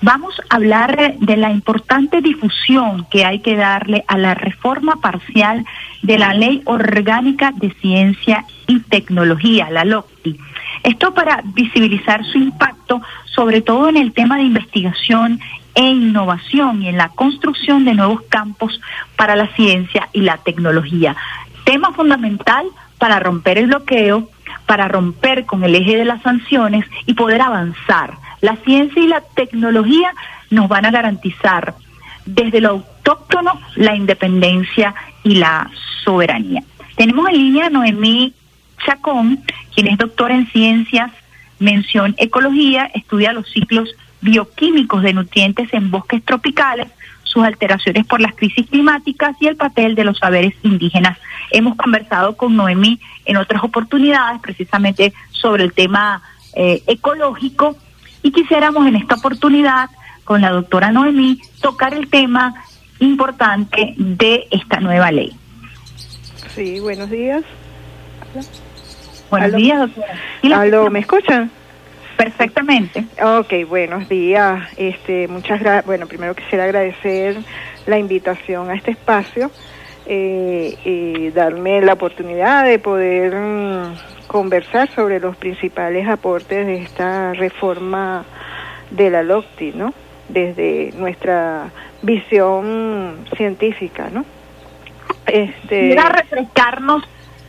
Vamos a hablar de la importante difusión que hay que darle a la reforma parcial de la Ley Orgánica de Ciencia y Tecnología, la LOCTI. Esto para visibilizar su impacto, sobre todo en el tema de investigación e innovación y en la construcción de nuevos campos para la ciencia y la tecnología. Tema fundamental para romper el bloqueo, para romper con el eje de las sanciones y poder avanzar. La ciencia y la tecnología nos van a garantizar desde lo autóctono la independencia y la soberanía. Tenemos en línea a Noemí Chacón, quien es doctora en ciencias, mención ecología, estudia los ciclos bioquímicos de nutrientes en bosques tropicales, sus alteraciones por las crisis climáticas y el papel de los saberes indígenas. Hemos conversado con Noemí en otras oportunidades precisamente sobre el tema eh, ecológico y quisiéramos en esta oportunidad con la doctora Noemí tocar el tema importante de esta nueva ley. Sí, buenos días. Buenos Aló. días, doctora. ¿Sí la Aló, escuchamos? ¿me escuchan? Perfectamente. Ok, buenos días. Este, muchas gracias. Bueno, primero quisiera agradecer la invitación a este espacio eh, y darme la oportunidad de poder mm, conversar sobre los principales aportes de esta reforma de la LOCTI, ¿no? Desde nuestra visión científica, ¿no? Este, Quisiera refrescarnos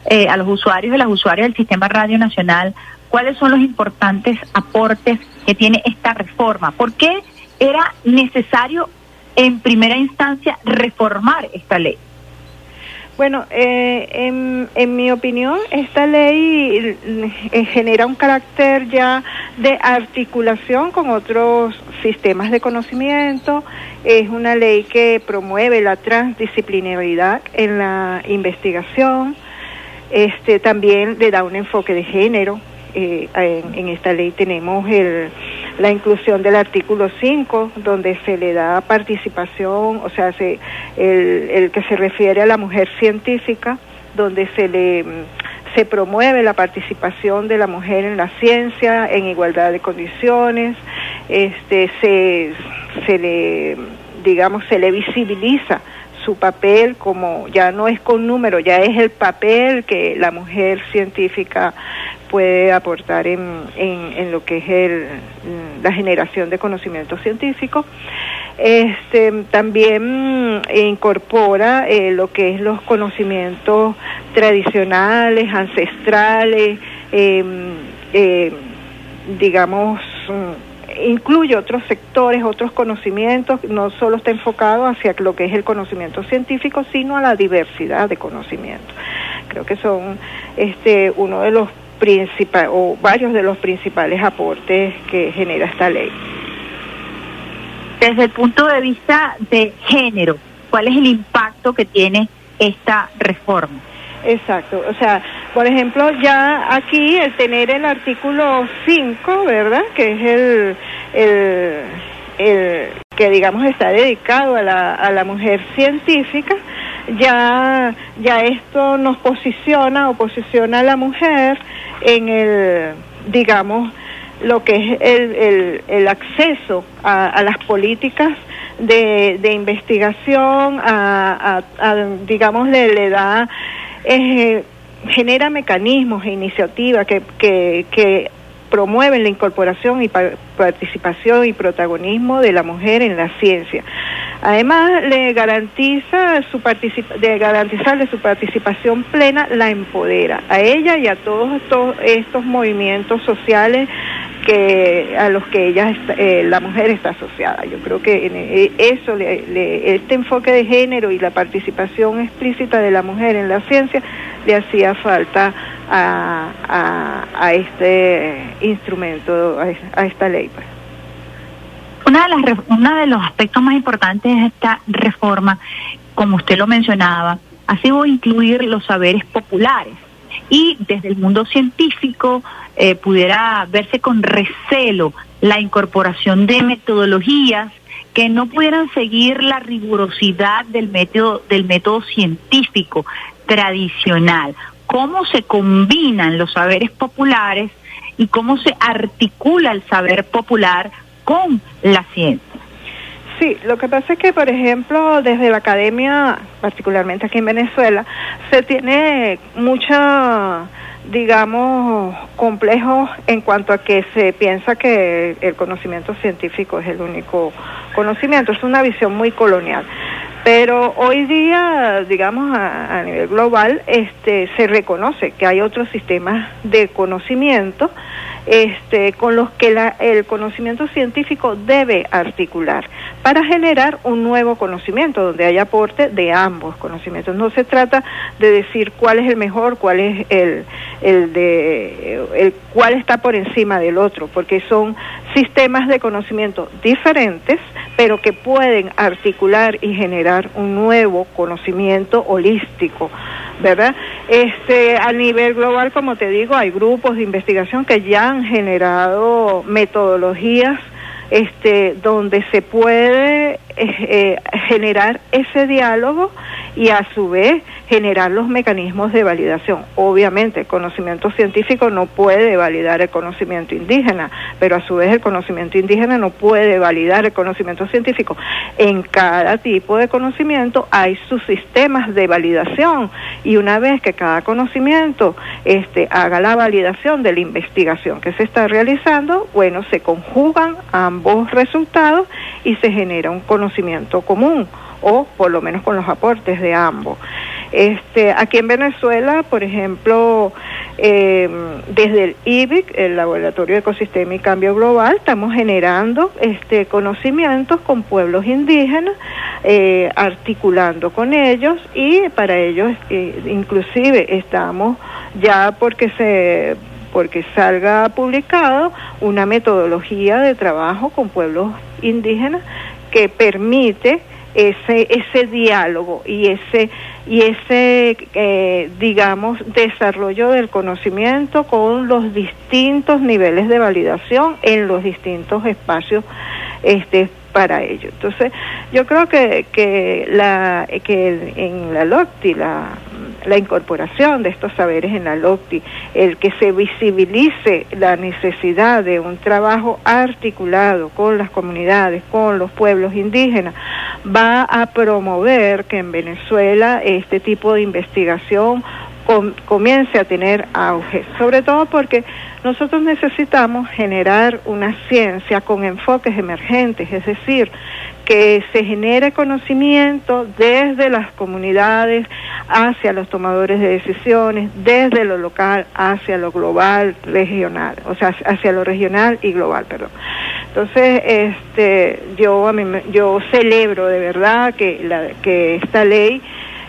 eh, a los usuarios y las usuarias del Sistema Radio Nacional cuáles son los importantes aportes que tiene esta reforma. ¿Por qué era necesario en primera instancia reformar esta ley? Bueno, eh, en, mi opinión, esta ley eh, genera un carácter ya de articulación con otros sistemas de conocimiento. Es una ley que promueve la transdisciplinaridad en la investigación. Este también le da un enfoque de género. Eh, en, esta ley tenemos el, la inclusión del artículo 5, donde se le da participación, o sea, se, el, el que se refiere a la mujer científica, donde se le se promueve la participación de la mujer en la ciencia en igualdad de condiciones, este se, se le digamos se le visibiliza su papel como ya no es con número, ya es el papel que la mujer científica puede aportar en, en, en lo que es el, la generación de conocimiento científico. Este, también incorpora eh, lo que es los conocimientos tradicionales, ancestrales, eh, eh, digamos, incluye otros sectores, otros conocimientos, no solo está enfocado hacia lo que es el conocimiento científico, sino a la diversidad de conocimientos. Creo que son este uno de los principales o varios de los principales aportes que genera esta ley. Desde el punto de vista de género, ¿cuál es el impacto que tiene esta reforma? Exacto, o sea, por ejemplo, ya aquí el tener el artículo 5, ¿verdad? Que es el, el, el que digamos está dedicado a la, a la mujer científica, ya, ya esto nos posiciona o posiciona a la mujer en el, digamos, lo que es el, el, el acceso a, a las políticas de, de investigación, a, a- digamos, le, le da, eh, genera mecanismos e iniciativas que, que, que promueven la incorporación y pa- participación y protagonismo de la mujer en la ciencia. Además, le garantiza su de garantizarle su participación plena, la empodera a ella y a todos estos, movimientos sociales que a los que ella está- eh, la mujer está asociada. Yo creo que en, eh, eso, le- este enfoque de género y la participación explícita de la mujer en la ciencia le hacía falta a, a, este instrumento, a, a esta ley. pues. Una de las, uno de los aspectos más importantes de esta reforma, como usted lo mencionaba, ha sido incluir los saberes populares. Y desde el mundo científico eh, pudiera verse con recelo la incorporación de metodologías que no pudieran seguir la rigurosidad del método, del método científico tradicional. ¿Cómo se combinan los saberes populares y cómo se articula el saber popular con la ciencia? Sí, lo que pasa es que, por ejemplo, desde la academia, particularmente aquí en Venezuela, se tiene mucha, digamos, complejo en cuanto a que se piensa que el conocimiento científico es el único conocimiento. Es una visión muy colonial. Pero hoy día, digamos, a, a nivel global, este, se reconoce que hay otros sistemas de conocimiento este, con los que la- el conocimiento científico debe articular para generar un nuevo conocimiento donde haya aporte de ambos conocimientos. No se trata de decir cuál es el mejor, cuál es el, el de el cuál está por encima del otro, porque son sistemas de conocimiento diferentes, pero que pueden articular y generar un nuevo conocimiento holístico. ¿verdad? Este, a nivel global, como te digo, hay grupos de investigación que ya han generado metodologías este, donde se puede eh, eh, generar ese diálogo y a su vez generar los mecanismos de validación. Obviamente, el conocimiento científico no puede validar el conocimiento indígena, pero a su vez el conocimiento indígena no puede validar el conocimiento científico. En cada tipo de conocimiento hay sus sistemas de validación y una vez que cada conocimiento este, haga la validación de la investigación que se está realizando, bueno, se conjugan ambos resultados y se genera un conocimiento común o por lo menos con los aportes de ambos. Este, aquí en Venezuela, por ejemplo, eh, desde el IBIC, el Laboratorio de Ecosistema y Cambio Global, estamos generando este, conocimientos con pueblos indígenas, eh, articulando con ellos y para ellos eh, inclusive estamos ya porque se porque salga publicado una metodología de trabajo con pueblos indígenas que permite ese ese diálogo y ese y ese eh, digamos desarrollo del conocimiento con los distintos niveles de validación en los distintos espacios este para ello. Entonces yo creo que que la que en la LOCTI la la incorporación de estos saberes en la LOCTI, el que se visibilice la necesidad de un trabajo articulado con las comunidades, con los pueblos indígenas, va a promover que en Venezuela este tipo de investigación com- comience a tener auge, sobre todo porque nosotros necesitamos generar una ciencia con enfoques emergentes, es decir, que se genere conocimiento desde las comunidades hacia los tomadores de decisiones, desde lo local hacia lo global, regional, o sea, hacia lo regional y global, perdón. Entonces, este, yo yo celebro de verdad que la que esta ley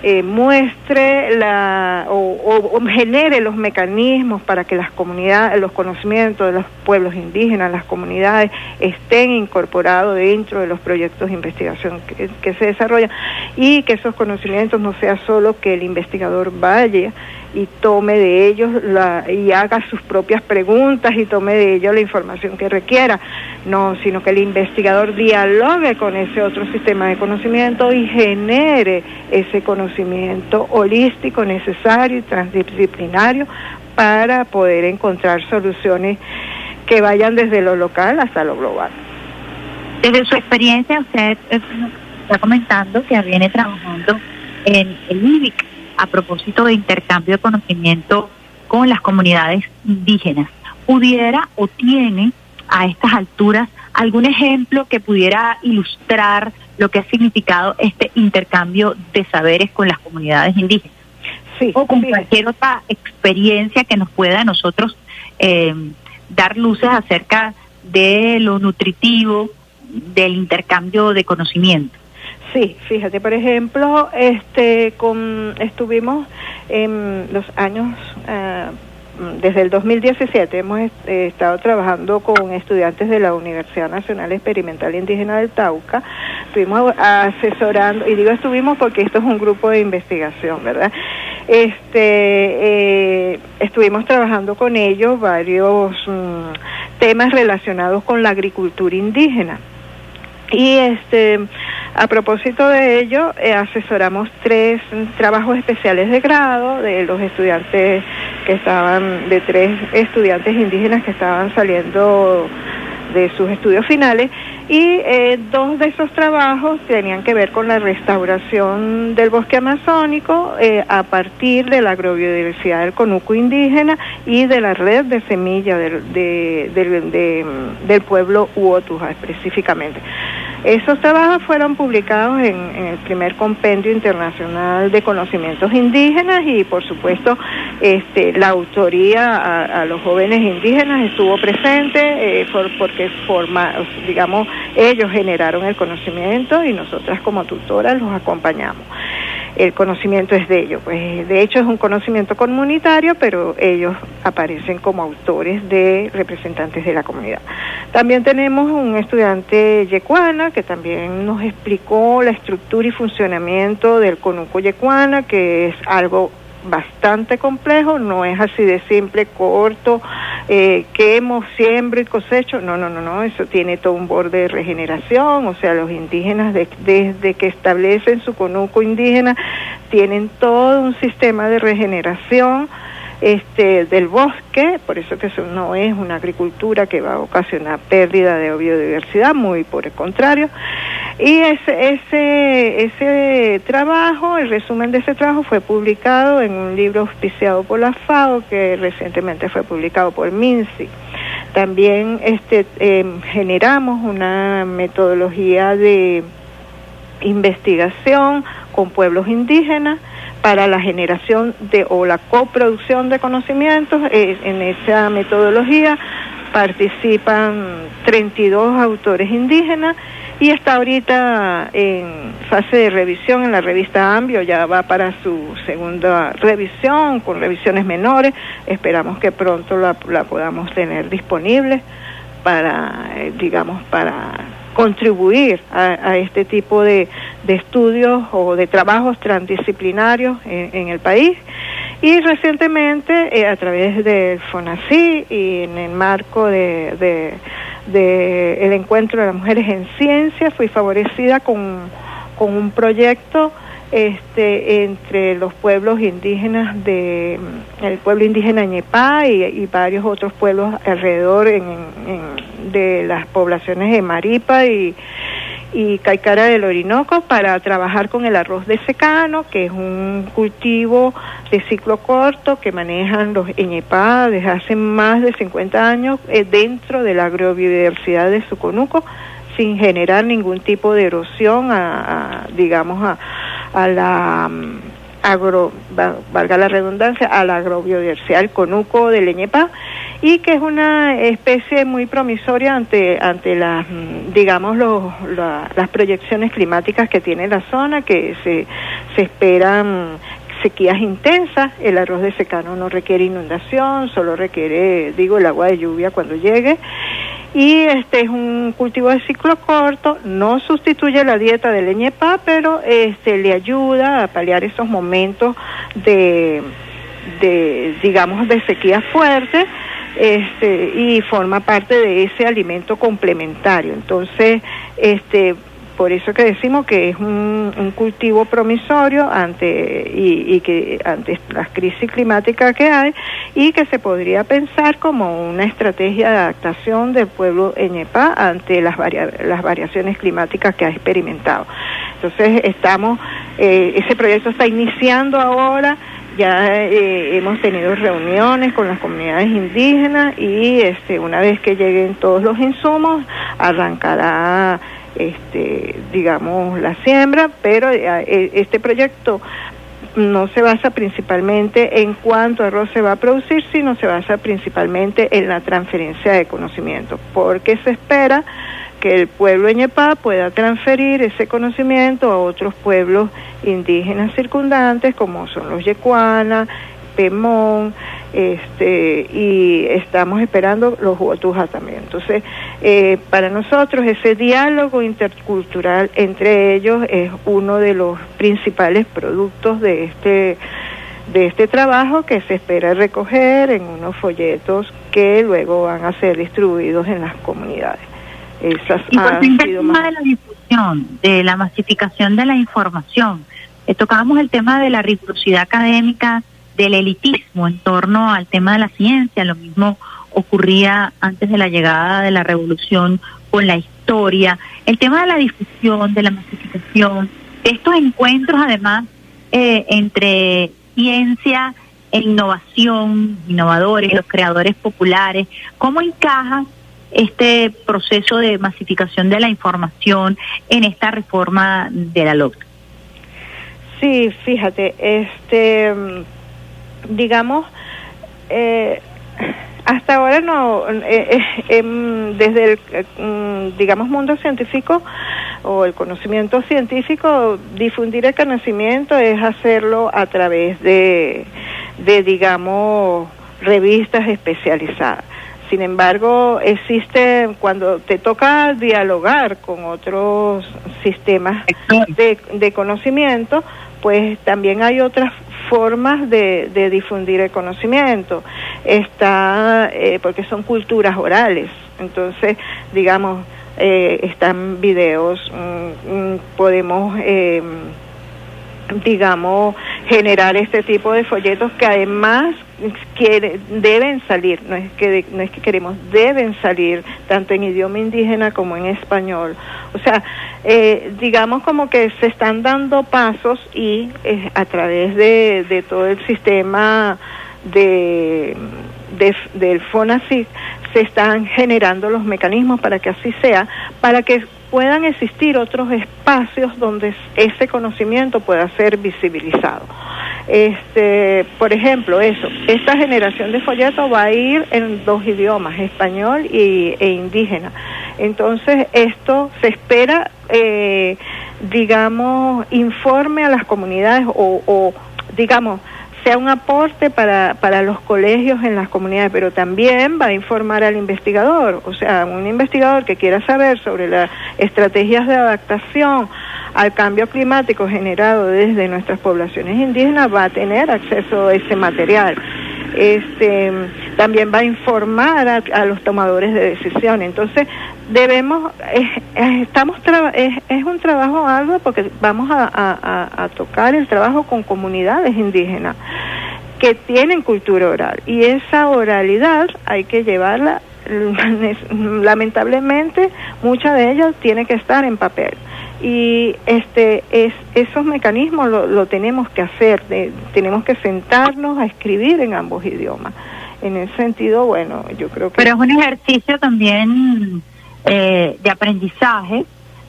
eh, muestre la o, genere los mecanismos para que las comunidades, los conocimientos de los pueblos indígenas, las comunidades estén incorporados dentro de los proyectos de investigación que, que se desarrollan y que esos conocimientos no sea solo que el investigador vaya y tome de ellos la, y haga sus propias preguntas y tome de ellos la información que requiera, no, sino que el investigador dialogue con ese otro sistema de conocimiento y genere ese conocimiento holístico necesario y transdisciplinario para poder encontrar soluciones que vayan desde lo local hasta lo global. Desde su experiencia, usted eh, está comentando que viene trabajando en el IBIC a propósito de intercambio de conocimiento con las comunidades indígenas. ¿Pudiera o tiene a estas alturas algún ejemplo que pudiera ilustrar lo que ha significado este intercambio de saberes con las comunidades indígenas? Sí, o con cualquier otra experiencia que nos pueda a nosotros eh, dar luces acerca de lo nutritivo del intercambio de conocimiento. Sí, fíjate, por ejemplo, este, con, estuvimos en los años, eh, desde el 2017, hemos eh, estado trabajando con estudiantes de la Universidad Nacional Experimental Indígena del Tauca. Estuvimos asesorando, y digo estuvimos porque esto es un grupo de investigación, ¿verdad? Este, eh, estuvimos trabajando con ellos varios mm, temas relacionados con la agricultura indígena. Y este, a propósito de ello, eh, asesoramos tres trabajos especiales de grado de los estudiantes que estaban, de tres estudiantes indígenas que estaban saliendo de sus estudios finales y eh, dos de esos trabajos tenían que ver con la restauración del bosque amazónico eh, a partir de la agrobiodiversidad del conuco indígena y de la red de semilla del, de, del, de, del pueblo Uotuja específicamente. Esos trabajos fueron publicados en, el primer compendio internacional de conocimientos indígenas y por supuesto este, la autoría a, a los jóvenes indígenas estuvo presente eh, por, porque forma, digamos, ellos generaron el conocimiento y nosotras como tutoras los acompañamos. El conocimiento es de ellos, pues de hecho es un conocimiento comunitario, pero ellos aparecen como autores de representantes de la comunidad. También tenemos un estudiante yecuana que también nos explicó la estructura y funcionamiento del conuco yecuana, que es algo bastante complejo, no es así de simple, corto, eh, quemo, siembro y cosecho, no, no, no, no, eso tiene todo un borde de regeneración, o sea, los indígenas de, desde que establecen su conuco indígena tienen todo un sistema de regeneración, este, del bosque, por eso que eso no es una agricultura que va a ocasionar pérdida de biodiversidad, muy por el contrario. Y ese, ese, ese trabajo, el resumen de ese trabajo fue publicado en un libro auspiciado por la FAO, que recientemente fue publicado por MINSI. También este, eh, generamos una metodología de investigación con pueblos indígenas para la generación de o la coproducción de conocimientos. Eh, en esa metodología participan 32 autores indígenas y está ahorita en fase de revisión en la revista Ambio, ya va para su segunda revisión con revisiones menores. Esperamos que pronto la, la podamos tener disponible para, eh, digamos, para contribuir a, a este tipo de, de, estudios o de trabajos transdisciplinarios en, en el país. Y recientemente, eh, a través del FONACI y en el marco de, de, el encuentro de las mujeres en ciencia, fui favorecida con, con un proyecto este, entre los pueblos indígenas de el pueblo indígena Ñepá y, varios otros pueblos alrededor en, de las poblaciones de Maripa y, Caicara del Orinoco para trabajar con el arroz de secano, que es un cultivo de ciclo corto que manejan los Ñepá desde hace más de 50 años eh, dentro de la agrobiodiversidad de Suconuco sin generar ningún tipo de erosión a digamos a, a la um, agro valga la redundancia a la agrobiodiversidad el conuco de Leñepa y que es una especie muy promisoria ante ante las digamos los, la, las proyecciones climáticas que tiene la zona que se se esperan sequías intensas, el arroz de secano no requiere inundación, solo requiere, digo, el agua de lluvia cuando llegue. Y este es un cultivo de ciclo corto, no sustituye la dieta de leñepa, pero este le ayuda a paliar esos momentos de de digamos, de sequía fuerte este, y forma parte de ese alimento complementario. Entonces, este, por eso que decimos que es un, cultivo promisorio ante y, y, que ante las crisis climáticas que hay y que se podría pensar como una estrategia de adaptación del pueblo Eñepá ante las, varia, las variaciones climáticas que ha experimentado. Entonces estamos, eh, ese proyecto está iniciando ahora ya eh, hemos tenido reuniones con las comunidades indígenas y este una vez que lleguen todos los insumos arrancará este digamos la siembra pero eh, este proyecto no se basa principalmente en cuánto arroz se va a producir, sino se basa principalmente en la transferencia de conocimiento, porque se espera que el pueblo Ñepá pueda transferir ese conocimiento a otros pueblos indígenas circundantes, como son los Yecuana, Pemón, este, y estamos esperando los Huatujas también. Entonces, eh, para nosotros ese diálogo intercultural entre ellos es uno de los principales productos de este de este trabajo que se espera recoger en unos folletos que luego van a ser distribuidos en las comunidades. Esas y por fin, el tema de la difusión, de la masificación de la información. Eh, tocábamos el tema de la rigurosidad académica, del elitismo en torno al tema de la ciencia. Lo mismo ocurría antes de la llegada de la revolución con la historia. El tema de la difusión, de la masificación, estos encuentros además eh, entre ciencia e innovación, innovadores, los creadores populares, ¿cómo encaja este proceso de masificación de la información en esta reforma de la LOC? Sí, fíjate, este, digamos, eh, hasta ahora no, eh, eh, desde el, mm, digamos, mundo científico o el conocimiento científico, difundir el conocimiento es hacerlo a través de, de digamos, revistas especializadas. Sin embargo, existe cuando te toca dialogar con otros sistemas de, de conocimiento, pues también hay otras formas de, de difundir el conocimiento. Está, eh, porque son culturas orales. Entonces, digamos, eh, están videos, mm, mm, podemos, eh, digamos, generar este tipo de folletos que además quiere, deben salir, no es que no es que queremos, deben salir tanto en idioma indígena como en español. O sea, eh, digamos como que se están dando pasos y eh, a través de, de todo el sistema de, de del FONACIC se están generando los mecanismos para que así sea, para que puedan existir otros espacios donde ese conocimiento pueda ser visibilizado. Este, por ejemplo, eso, esta generación de folletos va a ir en dos idiomas, español y, e indígena. Entonces, esto se espera, eh, digamos, informe a las comunidades o, o digamos, sea un aporte para, para los colegios en las comunidades, pero también va a informar al investigador, o sea, un investigador que quiera saber sobre las estrategias de adaptación al cambio climático generado desde nuestras poblaciones indígenas va a tener acceso a ese material. Este, también va a informar a, los tomadores de decisión. Entonces, debemos, eh, eh, estamos es, es, un trabajo arduo porque vamos a, a, tocar el trabajo con comunidades indígenas que tienen cultura oral y esa oralidad hay que llevarla, lamentablemente mucha de ellas tiene que estar en papel y este es esos mecanismos lo, lo tenemos que hacer, de, tenemos que sentarnos a escribir en ambos idiomas. En ese sentido, bueno, yo creo que... Pero es un ejercicio también eh, de aprendizaje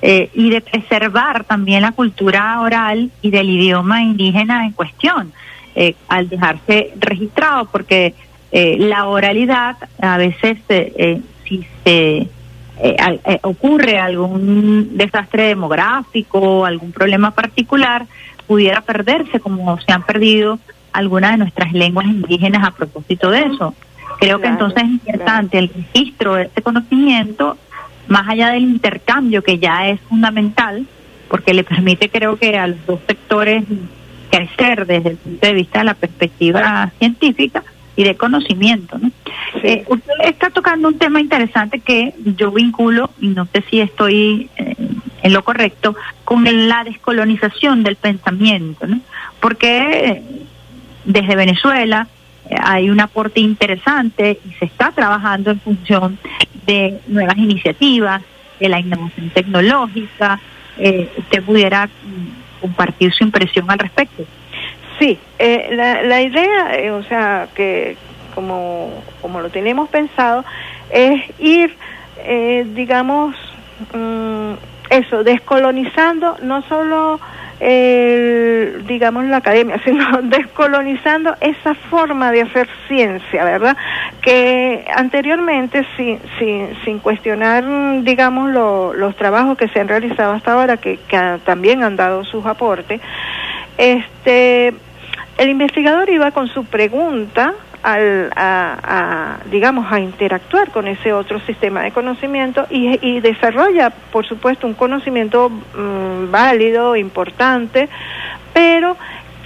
eh, y de preservar también la cultura oral y del idioma indígena en cuestión, eh, al dejarse registrado, porque eh, la oralidad a veces, si se ocurre algún desastre demográfico, algún problema particular, pudiera perderse como se han perdido algunas de nuestras lenguas indígenas a propósito de eso. Creo claro, que entonces es importante claro. el registro de este conocimiento más allá del intercambio que ya es fundamental, porque le permite creo que a los dos sectores crecer desde el punto de vista de la perspectiva científica y de conocimiento. ¿no? Eh, usted está tocando un tema interesante que yo vinculo, y no sé si estoy eh, en lo correcto, con la descolonización del pensamiento, ¿no? porque desde Venezuela eh, hay un aporte interesante y se está trabajando en función de nuevas iniciativas, de la innovación tecnológica. Eh, ¿Usted pudiera mm, compartir su impresión al respecto? Sí, eh, la, la idea, eh, o sea, que como, como lo tenemos pensado, es ir, eh, digamos, mm, eso, descolonizando no solo, el, digamos, la academia, sino descolonizando esa forma de hacer ciencia, ¿verdad? Que anteriormente, sin, sin, sin cuestionar, digamos, lo- los trabajos que se han realizado hasta ahora, que, que también han dado sus aportes, este el investigador iba con su pregunta al, a, a, digamos a interactuar con ese otro sistema de conocimiento y, desarrolla por supuesto un conocimiento mm, válido importante pero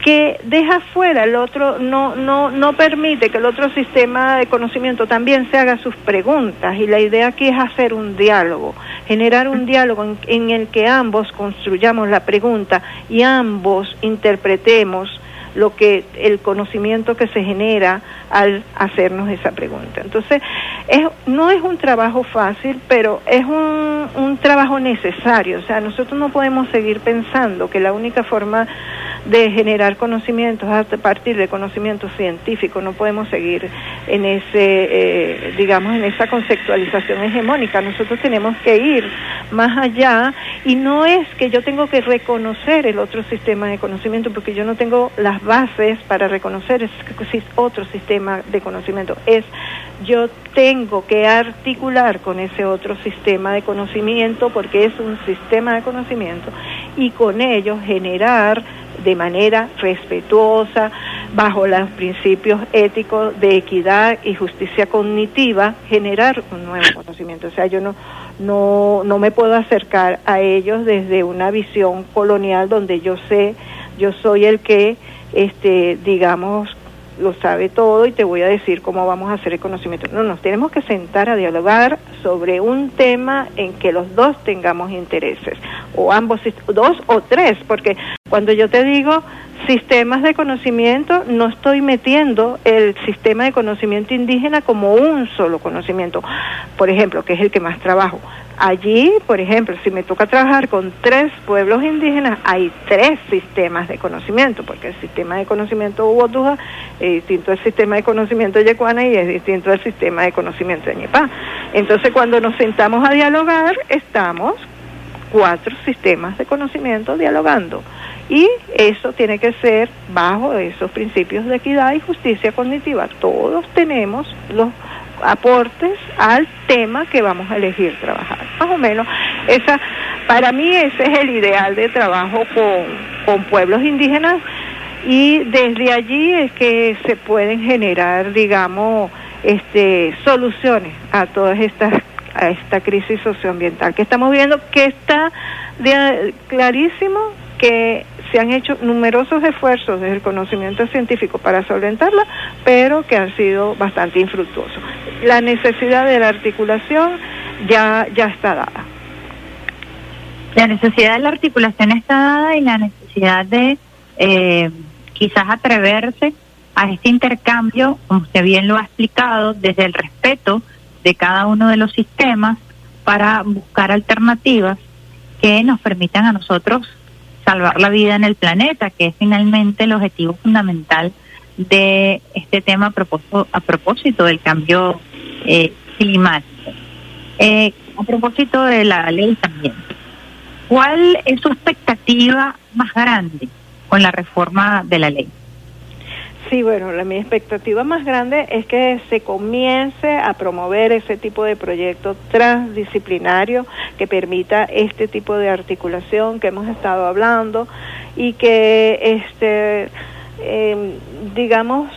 que deja fuera el otro, no, no, no permite que el otro sistema de conocimiento también se haga sus preguntas. Y la idea aquí es hacer un diálogo, generar un diálogo en, en el que ambos construyamos la pregunta y ambos interpretemos lo que el conocimiento que se genera al hacernos esa pregunta. Entonces, es, no es un trabajo fácil, pero es un, un trabajo necesario. O sea, nosotros no podemos seguir pensando que la única forma de generar conocimientos a partir de conocimiento científico, no podemos seguir en ese, eh, digamos, en esa conceptualización hegemónica. Nosotros tenemos que ir más allá y no es que yo tengo que reconocer el otro sistema de conocimiento porque yo no tengo las bases para reconocer ese otro sistema de conocimiento. Es yo tengo que articular con ese otro sistema de conocimiento porque es un sistema de conocimiento y con ello generar de manera respetuosa, bajo los principios éticos de equidad y justicia cognitiva, generar un nuevo conocimiento. O sea, yo no, no, no me puedo acercar a ellos desde una visión colonial donde yo sé, yo soy el que, este, digamos, lo sabe todo y te voy a decir cómo vamos a hacer el conocimiento. No, nos tenemos que sentar a dialogar sobre un tema en que los dos tengamos intereses, o ambos, dos o tres, porque cuando yo te digo sistemas de conocimiento, no estoy metiendo el sistema de conocimiento indígena como un solo conocimiento, por ejemplo, que es el que más trabajo. Allí, por ejemplo, si me toca trabajar con tres pueblos indígenas, hay tres sistemas de conocimiento, porque el sistema de conocimiento Ubotuja es distinto al sistema de conocimiento Yecuana y es distinto al sistema de conocimiento de Ñepá. Entonces, cuando nos sentamos a dialogar, estamos cuatro sistemas de conocimiento dialogando. Y eso tiene que ser bajo esos principios de equidad y justicia cognitiva. Todos tenemos los aportes al tema que vamos a elegir trabajar. Más o menos, esa, para mí ese es el ideal de trabajo con, con pueblos indígenas y desde allí es que se pueden generar, digamos, este, soluciones a todas estas a esta crisis socioambiental que estamos viendo que está de, clarísimo que se han hecho numerosos esfuerzos desde el conocimiento científico para solventarla, pero que han sido bastante infructuosos. La necesidad de la articulación ya, ya está dada. La necesidad de la articulación está dada y la necesidad de eh, quizás atreverse a este intercambio, como usted bien lo ha explicado, desde el respeto de cada uno de los sistemas para buscar alternativas que nos permitan a nosotros salvar la vida en el planeta, que es finalmente el objetivo fundamental de este tema a propósito, del cambio eh, climático. Eh, a propósito de la ley también, ¿cuál es su expectativa más grande con la reforma de la ley? Sí, bueno, la, mi expectativa más grande es que se comience a promover ese tipo de proyecto transdisciplinario que permita este tipo de articulación que hemos estado hablando y que, este, eh, digamos,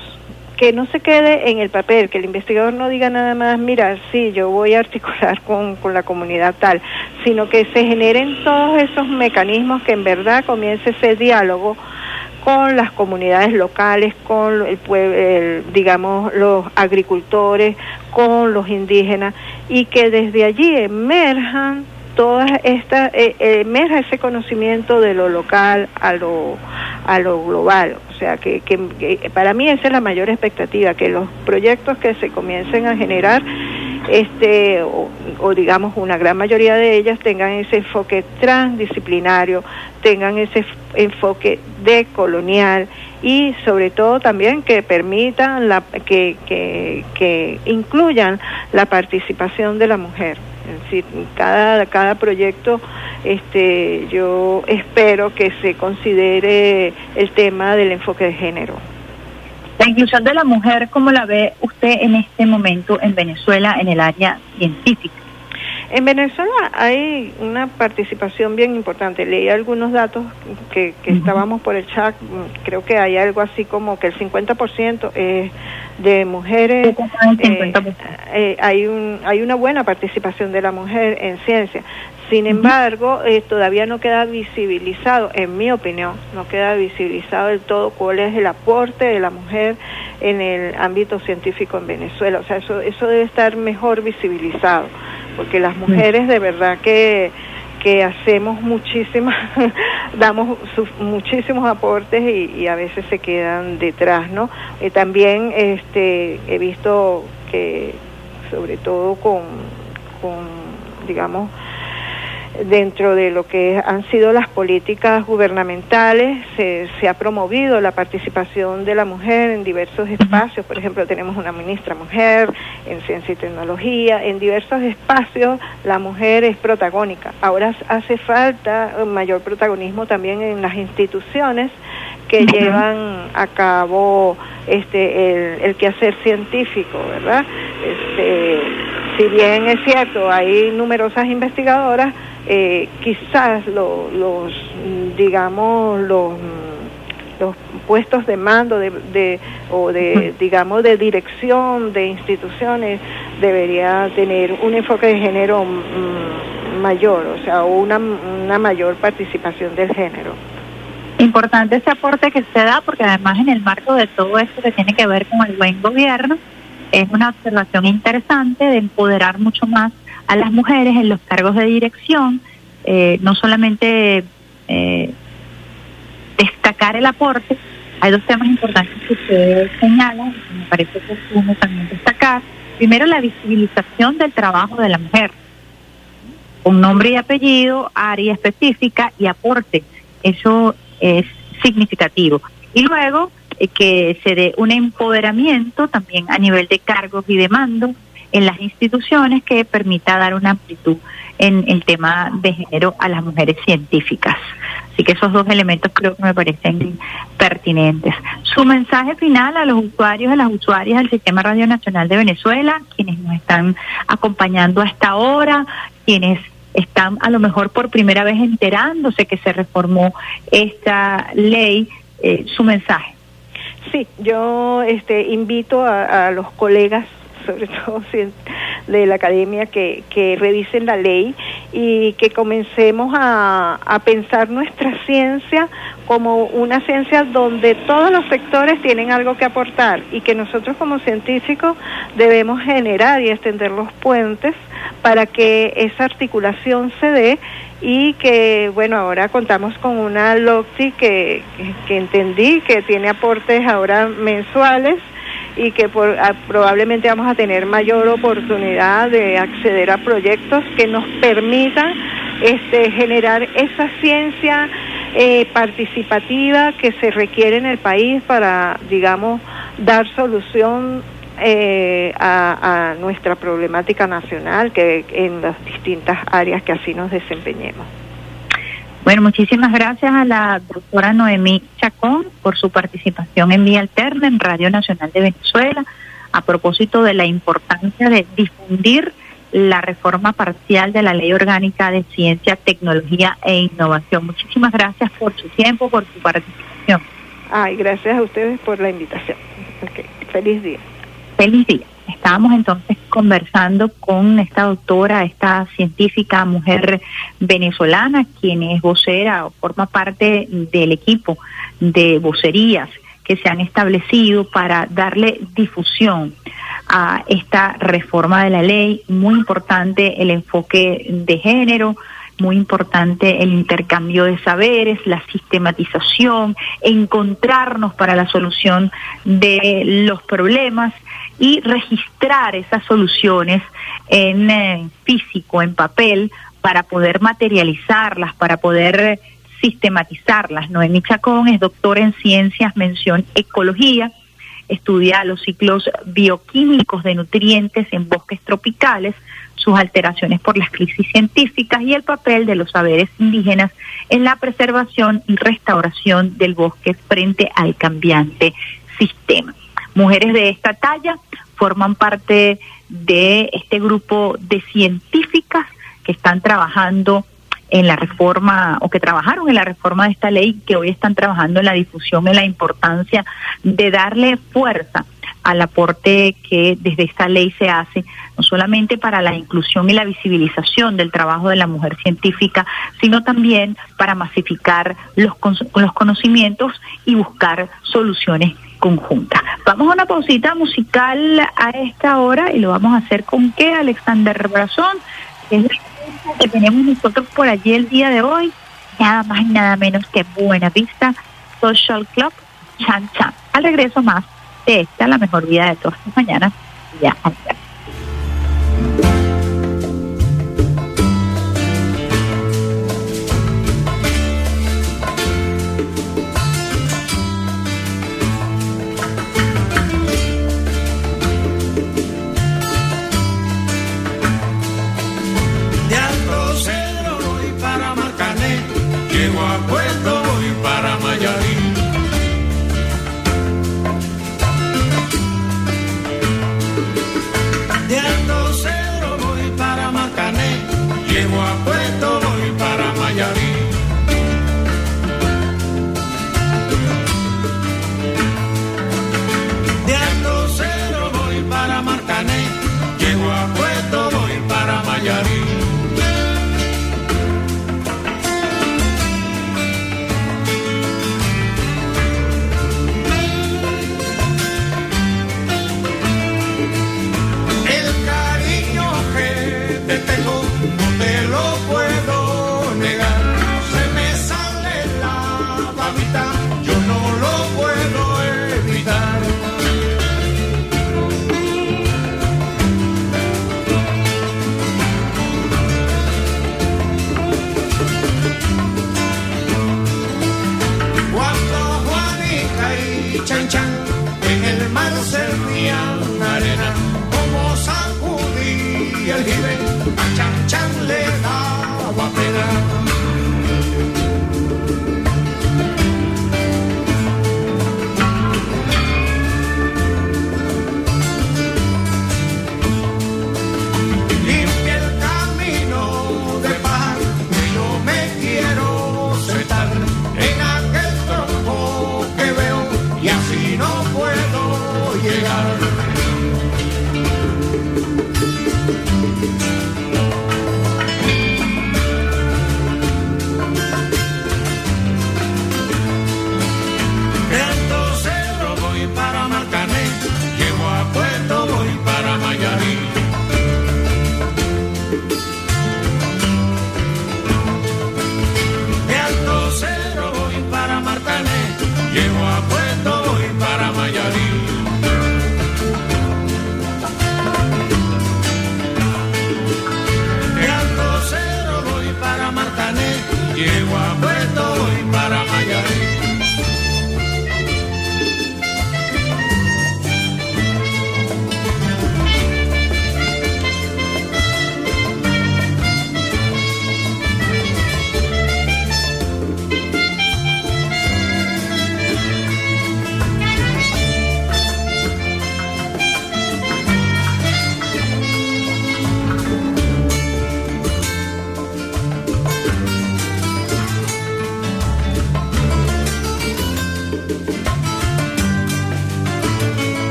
que no se quede en el papel, que el investigador no diga nada más, mira, sí, yo voy a articular con, con la comunidad tal, sino que se generen todos esos mecanismos que en verdad comience ese diálogo con las comunidades locales, con el pueblo, digamos, los agricultores, con los indígenas, y que desde allí emerjan todas estas, eh, emerja ese conocimiento de lo local a lo, a lo global. O sea, que, que, para mí esa es la mayor expectativa, que los proyectos que se comiencen a generar este o, digamos una gran mayoría de ellas tengan ese enfoque transdisciplinario, tengan ese enfoque decolonial y sobre todo también que permitan la, que, que, que incluyan la participación de la mujer. Es decir, cada, cada proyecto este, yo espero que se considere el tema del enfoque de género. La inclusión de la mujer, ¿cómo la ve usted en este momento en Venezuela en el área científica? En Venezuela hay una participación bien importante. Leí algunos datos que, estábamos por el chat. Creo que hay algo así como que el 50% es de mujeres. Eh, eh, hay, un, hay una buena participación de la mujer en ciencia. Sin embargo, eh, todavía no queda visibilizado, en mi opinión, no queda visibilizado del todo cuál es el aporte de la mujer en el ámbito científico en Venezuela. O sea, eso, eso debe estar mejor visibilizado, porque las mujeres de verdad que que hacemos muchísimas, damos muchísimos aportes y, a veces se quedan detrás, ¿no? Eh, también este, he visto que, sobre todo con, con digamos, dentro de lo que han sido las políticas gubernamentales, se, ha promovido la participación de la mujer en diversos espacios. Por ejemplo, tenemos una ministra mujer en ciencia y tecnología. En diversos espacios la mujer es protagónica. Ahora hace falta mayor protagonismo también en las instituciones que llevan a cabo este el, el quehacer científico, ¿verdad? Este, si bien es cierto, hay numerosas investigadoras, eh, quizás los, digamos, los, los puestos de mando de, o de, digamos, de dirección de instituciones debería tener un enfoque de género mm, mayor, o sea, una, una mayor participación del género. Importante ese aporte que se da porque además en el marco de todo esto que tiene que ver con el buen gobierno, es una observación interesante de empoderar mucho más a las mujeres en los cargos de dirección, eh, no solamente eh, destacar el aporte, hay dos temas importantes que usted señala, que me parece oportuno también destacar. Primero, la visibilización del trabajo de la mujer, un nombre y apellido, área específica y aporte. Eso es significativo. Y luego, eh, que se dé un empoderamiento también a nivel de cargos y de mando en las instituciones que permita dar una amplitud en el tema de género a las mujeres científicas. Así que esos dos elementos creo que me parecen pertinentes. Su mensaje final a los usuarios y las usuarias del Sistema Radio Nacional de Venezuela, quienes nos están acompañando hasta ahora, quienes están a lo mejor por primera vez enterándose que se reformó esta ley, eh, su mensaje. Sí, yo este, invito a, los colegas, sobre todo de la academia, que, que revisen la ley y que comencemos a, a pensar nuestra ciencia como una ciencia donde todos los sectores tienen algo que aportar y que nosotros como científicos debemos generar y extender los puentes para que esa articulación se dé y que bueno ahora contamos con una LOCTI que, que, entendí que tiene aportes ahora mensuales y que por, probablemente vamos a tener mayor oportunidad de acceder a proyectos que nos permitan este, generar esa ciencia eh, participativa que se requiere en el país para, digamos, dar solución eh, a, nuestra problemática nacional que en las distintas áreas que así nos desempeñemos. Bueno, muchísimas gracias a la doctora Noemí Chacón por su participación en Vía Alterna en Radio Nacional de Venezuela a propósito de la importancia de difundir la reforma parcial de la Ley Orgánica de Ciencia, Tecnología e Innovación. Muchísimas gracias por su tiempo, por su participación. Ay, gracias a ustedes por la invitación. Feliz día. Feliz día. Estábamos entonces conversando con esta doctora, esta científica mujer venezolana, quien es vocera o forma parte del equipo de vocerías que se han establecido para darle difusión a esta reforma de la ley. Muy importante el enfoque de género, muy importante el intercambio de saberes, la sistematización, encontrarnos para la solución de los problemas y registrar esas soluciones en eh, físico, en papel, para poder materializarlas, para poder sistematizarlas. Noemí Chacón es doctora en ciencias, mención ecología, estudia los ciclos bioquímicos de nutrientes en bosques tropicales, sus alteraciones por las crisis científicas y el papel de los saberes indígenas en la preservación y restauración del bosque frente al cambiante sistema. Mujeres de esta talla forman parte de este grupo de científicas que están trabajando en la reforma o que trabajaron en la reforma de esta ley que hoy están trabajando en la difusión en la importancia de darle fuerza al aporte que desde esta ley se hace, no solamente para la inclusión y la visibilización del trabajo de la mujer científica, sino también para masificar los, los conocimientos y buscar soluciones conjuntas. Vamos a una pausita musical a esta hora y lo vamos a hacer con qué, Alexander Brazón, es que tenemos nosotros por allí el día de hoy, nada más y nada menos que Buena Vista Social Club Chan Chan. Al regreso más de esta, la mejor vida de todas las mañanas. Ya,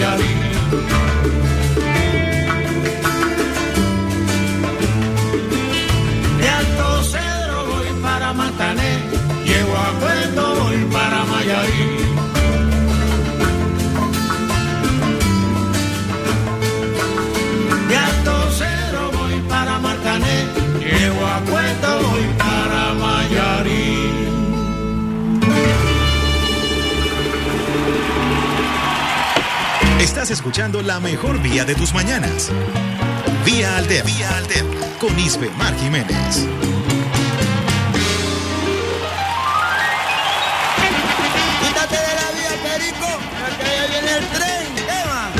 Margarine. Estás escuchando la mejor vía de tus mañanas. Vía Alterna. Vía Alterna. Con Isbe Mar Jiménez. Quítate de la vía, Perico, que ya viene el tren. Eva.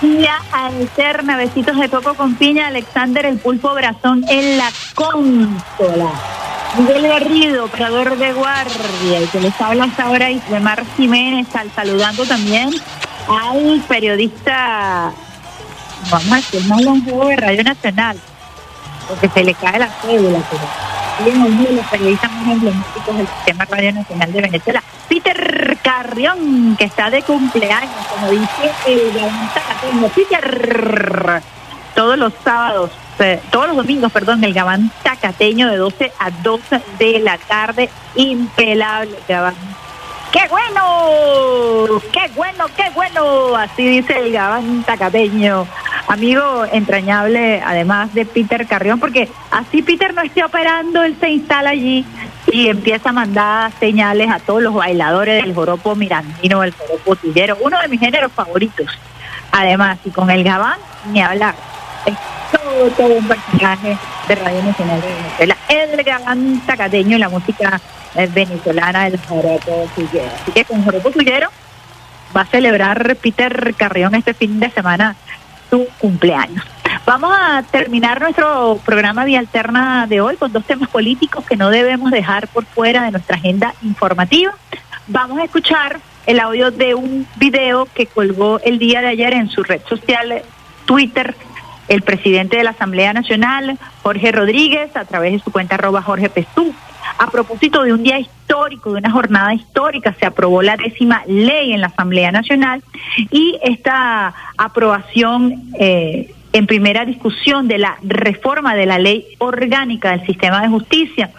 Día alterna, besitos de coco con piña, Alexander el pulpo brazón en la consola. Miguel Garrido, operador de guardia, y que les habla hasta ahora Islemar Jiménez, al- saludando también al periodista, vamos a decir, más longevo de Radio Nacional, porque se le cae la cédula, pero es uno de los periodistas más emblemáticos del sistema Radio Nacional de Venezuela, Peter Carrión, que está de cumpleaños, como dice el. Peter, todos los sábados, eh, todos los domingos, perdón, el Gabán Tacateño de 12 a 12 de la tarde, impelable Gabán. ¡Qué bueno! ¡Qué bueno, qué bueno! Así dice el Gabán Tacateño. Amigo entrañable, además de Peter Carrión, porque así Peter no esté operando, él se instala allí y empieza a mandar señales a todos los bailadores del joropo mirandino, del joropo tillero, uno de mis géneros favoritos. Además, y con el Gabán, ni hablar. Es todo, todo un personaje de Radio Nacional de Venezuela. El Gabán Tacateño y la música eh, venezolana del joropo tillero. Así que con joropo tillero va a celebrar Peter Carrión este fin de semana su cumpleaños. Vamos a terminar nuestro programa Vía Alterna de hoy con dos temas políticos que no debemos dejar por fuera de nuestra agenda informativa. Vamos a escuchar el audio de un video que colgó el día de ayer en su red social Twitter el presidente de la Asamblea Nacional, Jorge Rodríguez, a través de su cuenta arroba Jorge Pestú. A propósito de un día histórico, de una jornada histórica, se aprobó la décima ley en la Asamblea Nacional y esta aprobación eh, en primera discusión de la reforma de la ley orgánica del sistema de justicia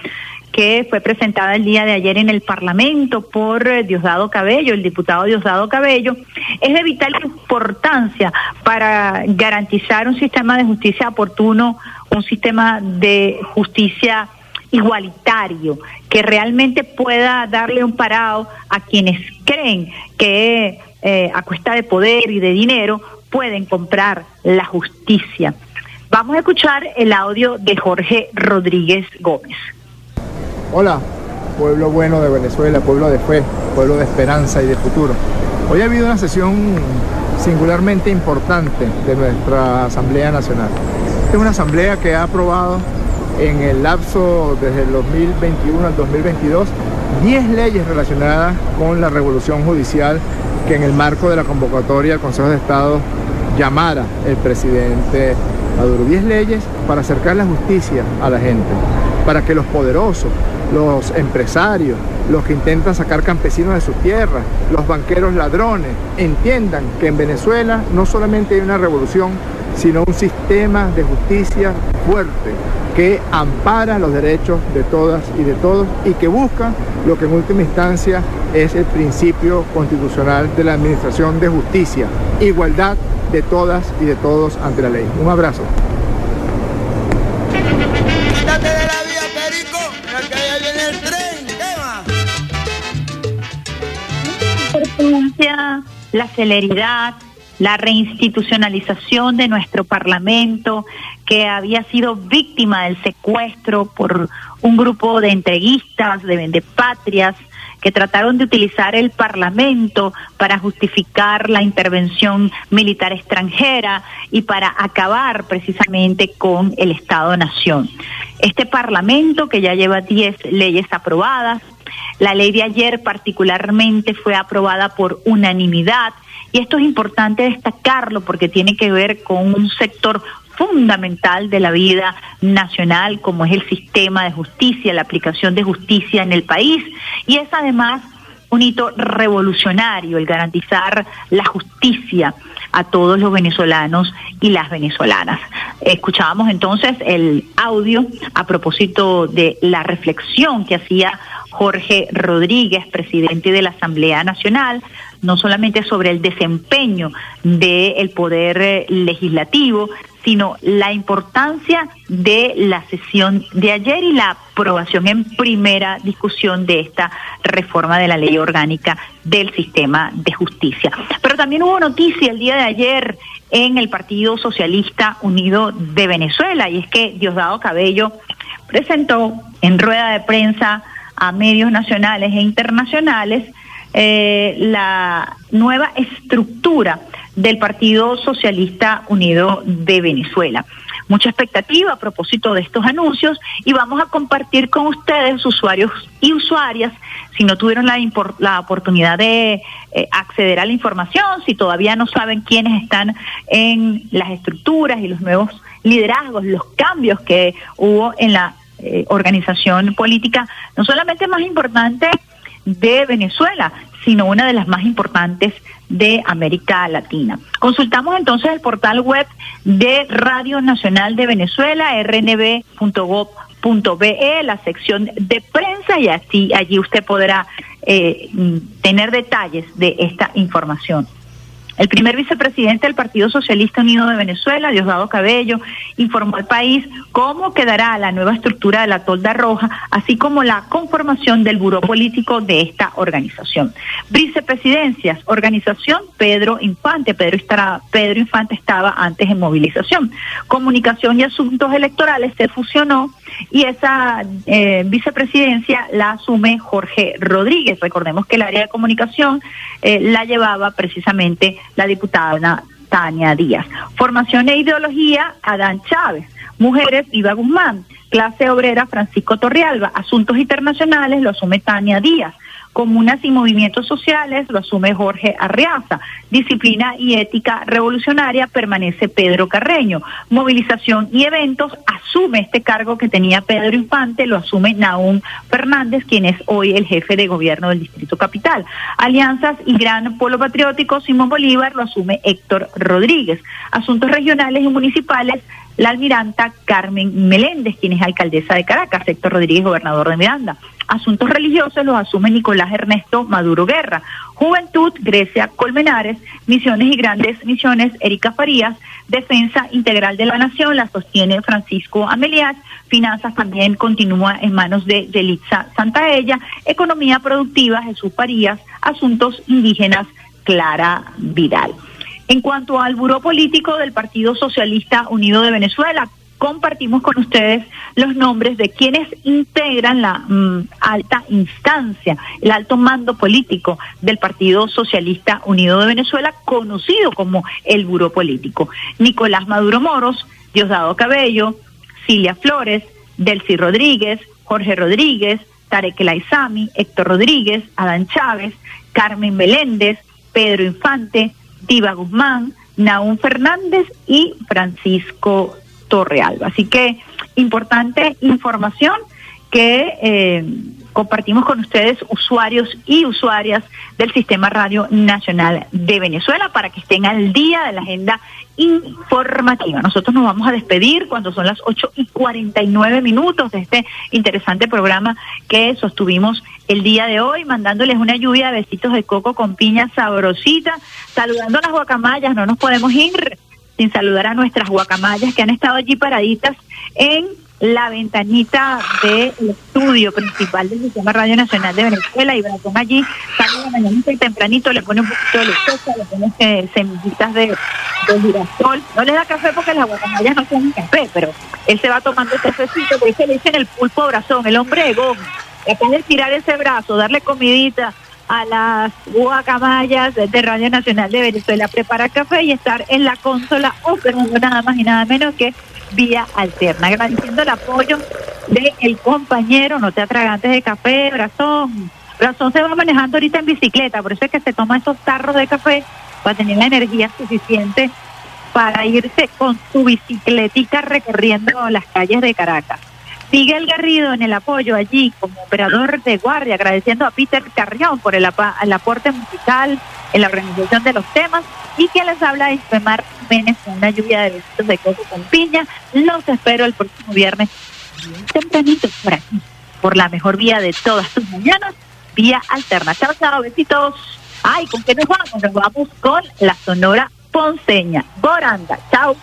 que fue presentada el día de ayer en el Parlamento por eh, Diosdado Cabello, el diputado Diosdado Cabello, es de vital importancia para garantizar un sistema de justicia oportuno, un sistema de justicia igualitario, que realmente pueda darle un parado a quienes creen que eh, a cuesta de poder y de dinero pueden comprar la justicia. Vamos a escuchar el audio de Jorge Rodríguez Gómez. Hola, pueblo bueno de Venezuela, pueblo de fe, pueblo de esperanza y de futuro. Hoy ha habido una sesión singularmente importante de nuestra Asamblea Nacional. Es una asamblea que ha aprobado en el lapso desde el 2021 al 2022 10 leyes relacionadas con la revolución judicial que en el marco de la convocatoria del Consejo de Estado llamara el presidente Maduro. 10 leyes para acercar la justicia a la gente, para que los poderosos, los empresarios, los que intentan sacar campesinos de sus tierras, los banqueros ladrones, entiendan que en Venezuela no solamente hay una revolución, sino un sistema de justicia fuerte que ampara los derechos de todas y de todos y que busca lo que en última instancia es el principio constitucional de la administración de justicia, igualdad de todas y de todos ante la ley. Un abrazo. La celeridad, la reinstitucionalización de nuestro Parlamento, que había sido víctima del secuestro por un grupo de entreguistas, de vendepatrias, que trataron de utilizar el Parlamento para justificar la intervención militar extranjera y para acabar precisamente con el Estado-Nación. Este Parlamento, que ya lleva 10 leyes aprobadas, la ley de ayer particularmente fue aprobada por unanimidad y esto es importante destacarlo porque tiene que ver con un sector fundamental de la vida nacional como es el sistema de justicia, la aplicación de justicia en el país y es además un hito revolucionario el garantizar la justicia a todos los venezolanos y las venezolanas. Escuchábamos entonces el audio a propósito de la reflexión que hacía Jorge Rodríguez, presidente de la Asamblea Nacional, no solamente sobre el desempeño del poder eh, legislativo, sino la importancia de la sesión de ayer y la aprobación en primera discusión de esta reforma de la ley orgánica del sistema de justicia. Pero también hubo noticia el día de ayer en el Partido Socialista Unido de Venezuela y es que Diosdado Cabello presentó en rueda de prensa a medios nacionales e internacionales eh, la nueva estructura del Partido Socialista Unido de Venezuela. Mucha expectativa a propósito de estos anuncios y vamos a compartir con ustedes, usuarios y usuarias, si no tuvieron la, la oportunidad de eh, acceder a la información, si todavía no saben quiénes están en las estructuras y los nuevos liderazgos, los cambios que hubo en la eh, organización política, no solamente más importante de Venezuela, sino una de las más importantes de América Latina. Consultamos entonces el portal web de Radio Nacional de Venezuela, rnb.gov.be, la sección de prensa y así allí usted podrá eh, tener detalles de esta información. El primer vicepresidente del Partido Socialista Unido de Venezuela, Diosdado Cabello, informó al país cómo quedará la nueva estructura de la tolda roja, así como la conformación del buró político de esta organización. Vicepresidencias, organización Pedro Infante. Pedro, estará, Pedro Infante estaba antes en movilización. Comunicación y asuntos electorales se fusionó y esa eh, vicepresidencia la asume Jorge Rodríguez. Recordemos que el área de comunicación eh, la llevaba precisamente la diputada Tania Díaz. Formación e ideología, Adán Chávez. Mujeres, Viva Guzmán. Clase obrera, Francisco Torrealba. Asuntos internacionales, lo asume Tania Díaz. Comunas y movimientos sociales lo asume Jorge Arriaza. Disciplina y ética revolucionaria permanece Pedro Carreño. Movilización y eventos asume este cargo que tenía Pedro Infante, lo asume Naún Fernández, quien es hoy el jefe de gobierno del Distrito Capital. Alianzas y Gran Polo Patriótico, Simón Bolívar, lo asume Héctor Rodríguez. Asuntos regionales y municipales, la almiranta Carmen Meléndez, quien es alcaldesa de Caracas, Héctor Rodríguez, gobernador de Miranda. Asuntos religiosos los asume Nicolás Ernesto Maduro Guerra. Juventud, Grecia Colmenares. Misiones y grandes misiones, Erika Farías. Defensa Integral de la Nación la sostiene Francisco Amelias. Finanzas también continúa en manos de Yelitza Santaella. Economía Productiva, Jesús Farías. Asuntos Indígenas, Clara Vidal. En cuanto al buró político del Partido Socialista Unido de Venezuela, compartimos con ustedes los nombres de quienes integran la mm, alta instancia, el alto mando político del Partido Socialista Unido de Venezuela, conocido como el Buró Político. Nicolás Maduro Moros, Diosdado Cabello, Cilia Flores, Delcy Rodríguez, Jorge Rodríguez, Tarek Laizami, Héctor Rodríguez, Adán Chávez, Carmen Meléndez, Pedro Infante, Diva Guzmán, Naún Fernández y Francisco Torrealba. Así que importante información que eh, compartimos con ustedes, usuarios y usuarias del Sistema Radio Nacional de Venezuela, para que estén al día de la agenda informativa. Nosotros nos vamos a despedir cuando son las 8 y 49 minutos de este interesante programa que sostuvimos el día de hoy, mandándoles una lluvia de besitos de coco con piña sabrosita, saludando a las guacamayas, no nos podemos ir sin saludar a nuestras guacamayas que han estado allí paraditas en la ventanita del estudio principal del Sistema Radio Nacional de Venezuela y Brazón allí sale la mañana y tempranito, le pone un poquito de lechosa, le pone eh, semillitas de, de girasol. No le da café porque las guacamayas no tienen café, pero él se va tomando este cafecito, por eso le dicen el pulpo brazón, el hombre de goma. Acá de tirar ese brazo, darle comidita a las guacamayas de Radio Nacional de Venezuela, preparar café y estar en la consola operando nada más y nada menos que vía alterna. Agradeciendo el apoyo del el compañero, no te atragantes de café, Brazón. Brazón se va manejando ahorita en bicicleta, por eso es que se toma esos tarros de café para tener la energía suficiente para irse con su bicicletica recorriendo las calles de Caracas. Miguel Garrido en el apoyo allí como operador de guardia, agradeciendo a Peter Carrión por el, aporte musical en la organización de los temas y quien les habla es Femar Jiménez con una lluvia de besitos de coco con piña. Los espero el próximo viernes tempranito por aquí, por la mejor vía de todas tus mañanas, vía alterna. Chao, chao, besitos. Ay, ¿con qué nos vamos? Nos vamos con la Sonora Ponceña. Boranda. Chao.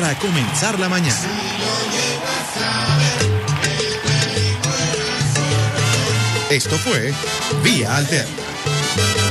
Para comenzar la mañana. Esto fue Vía Alterna.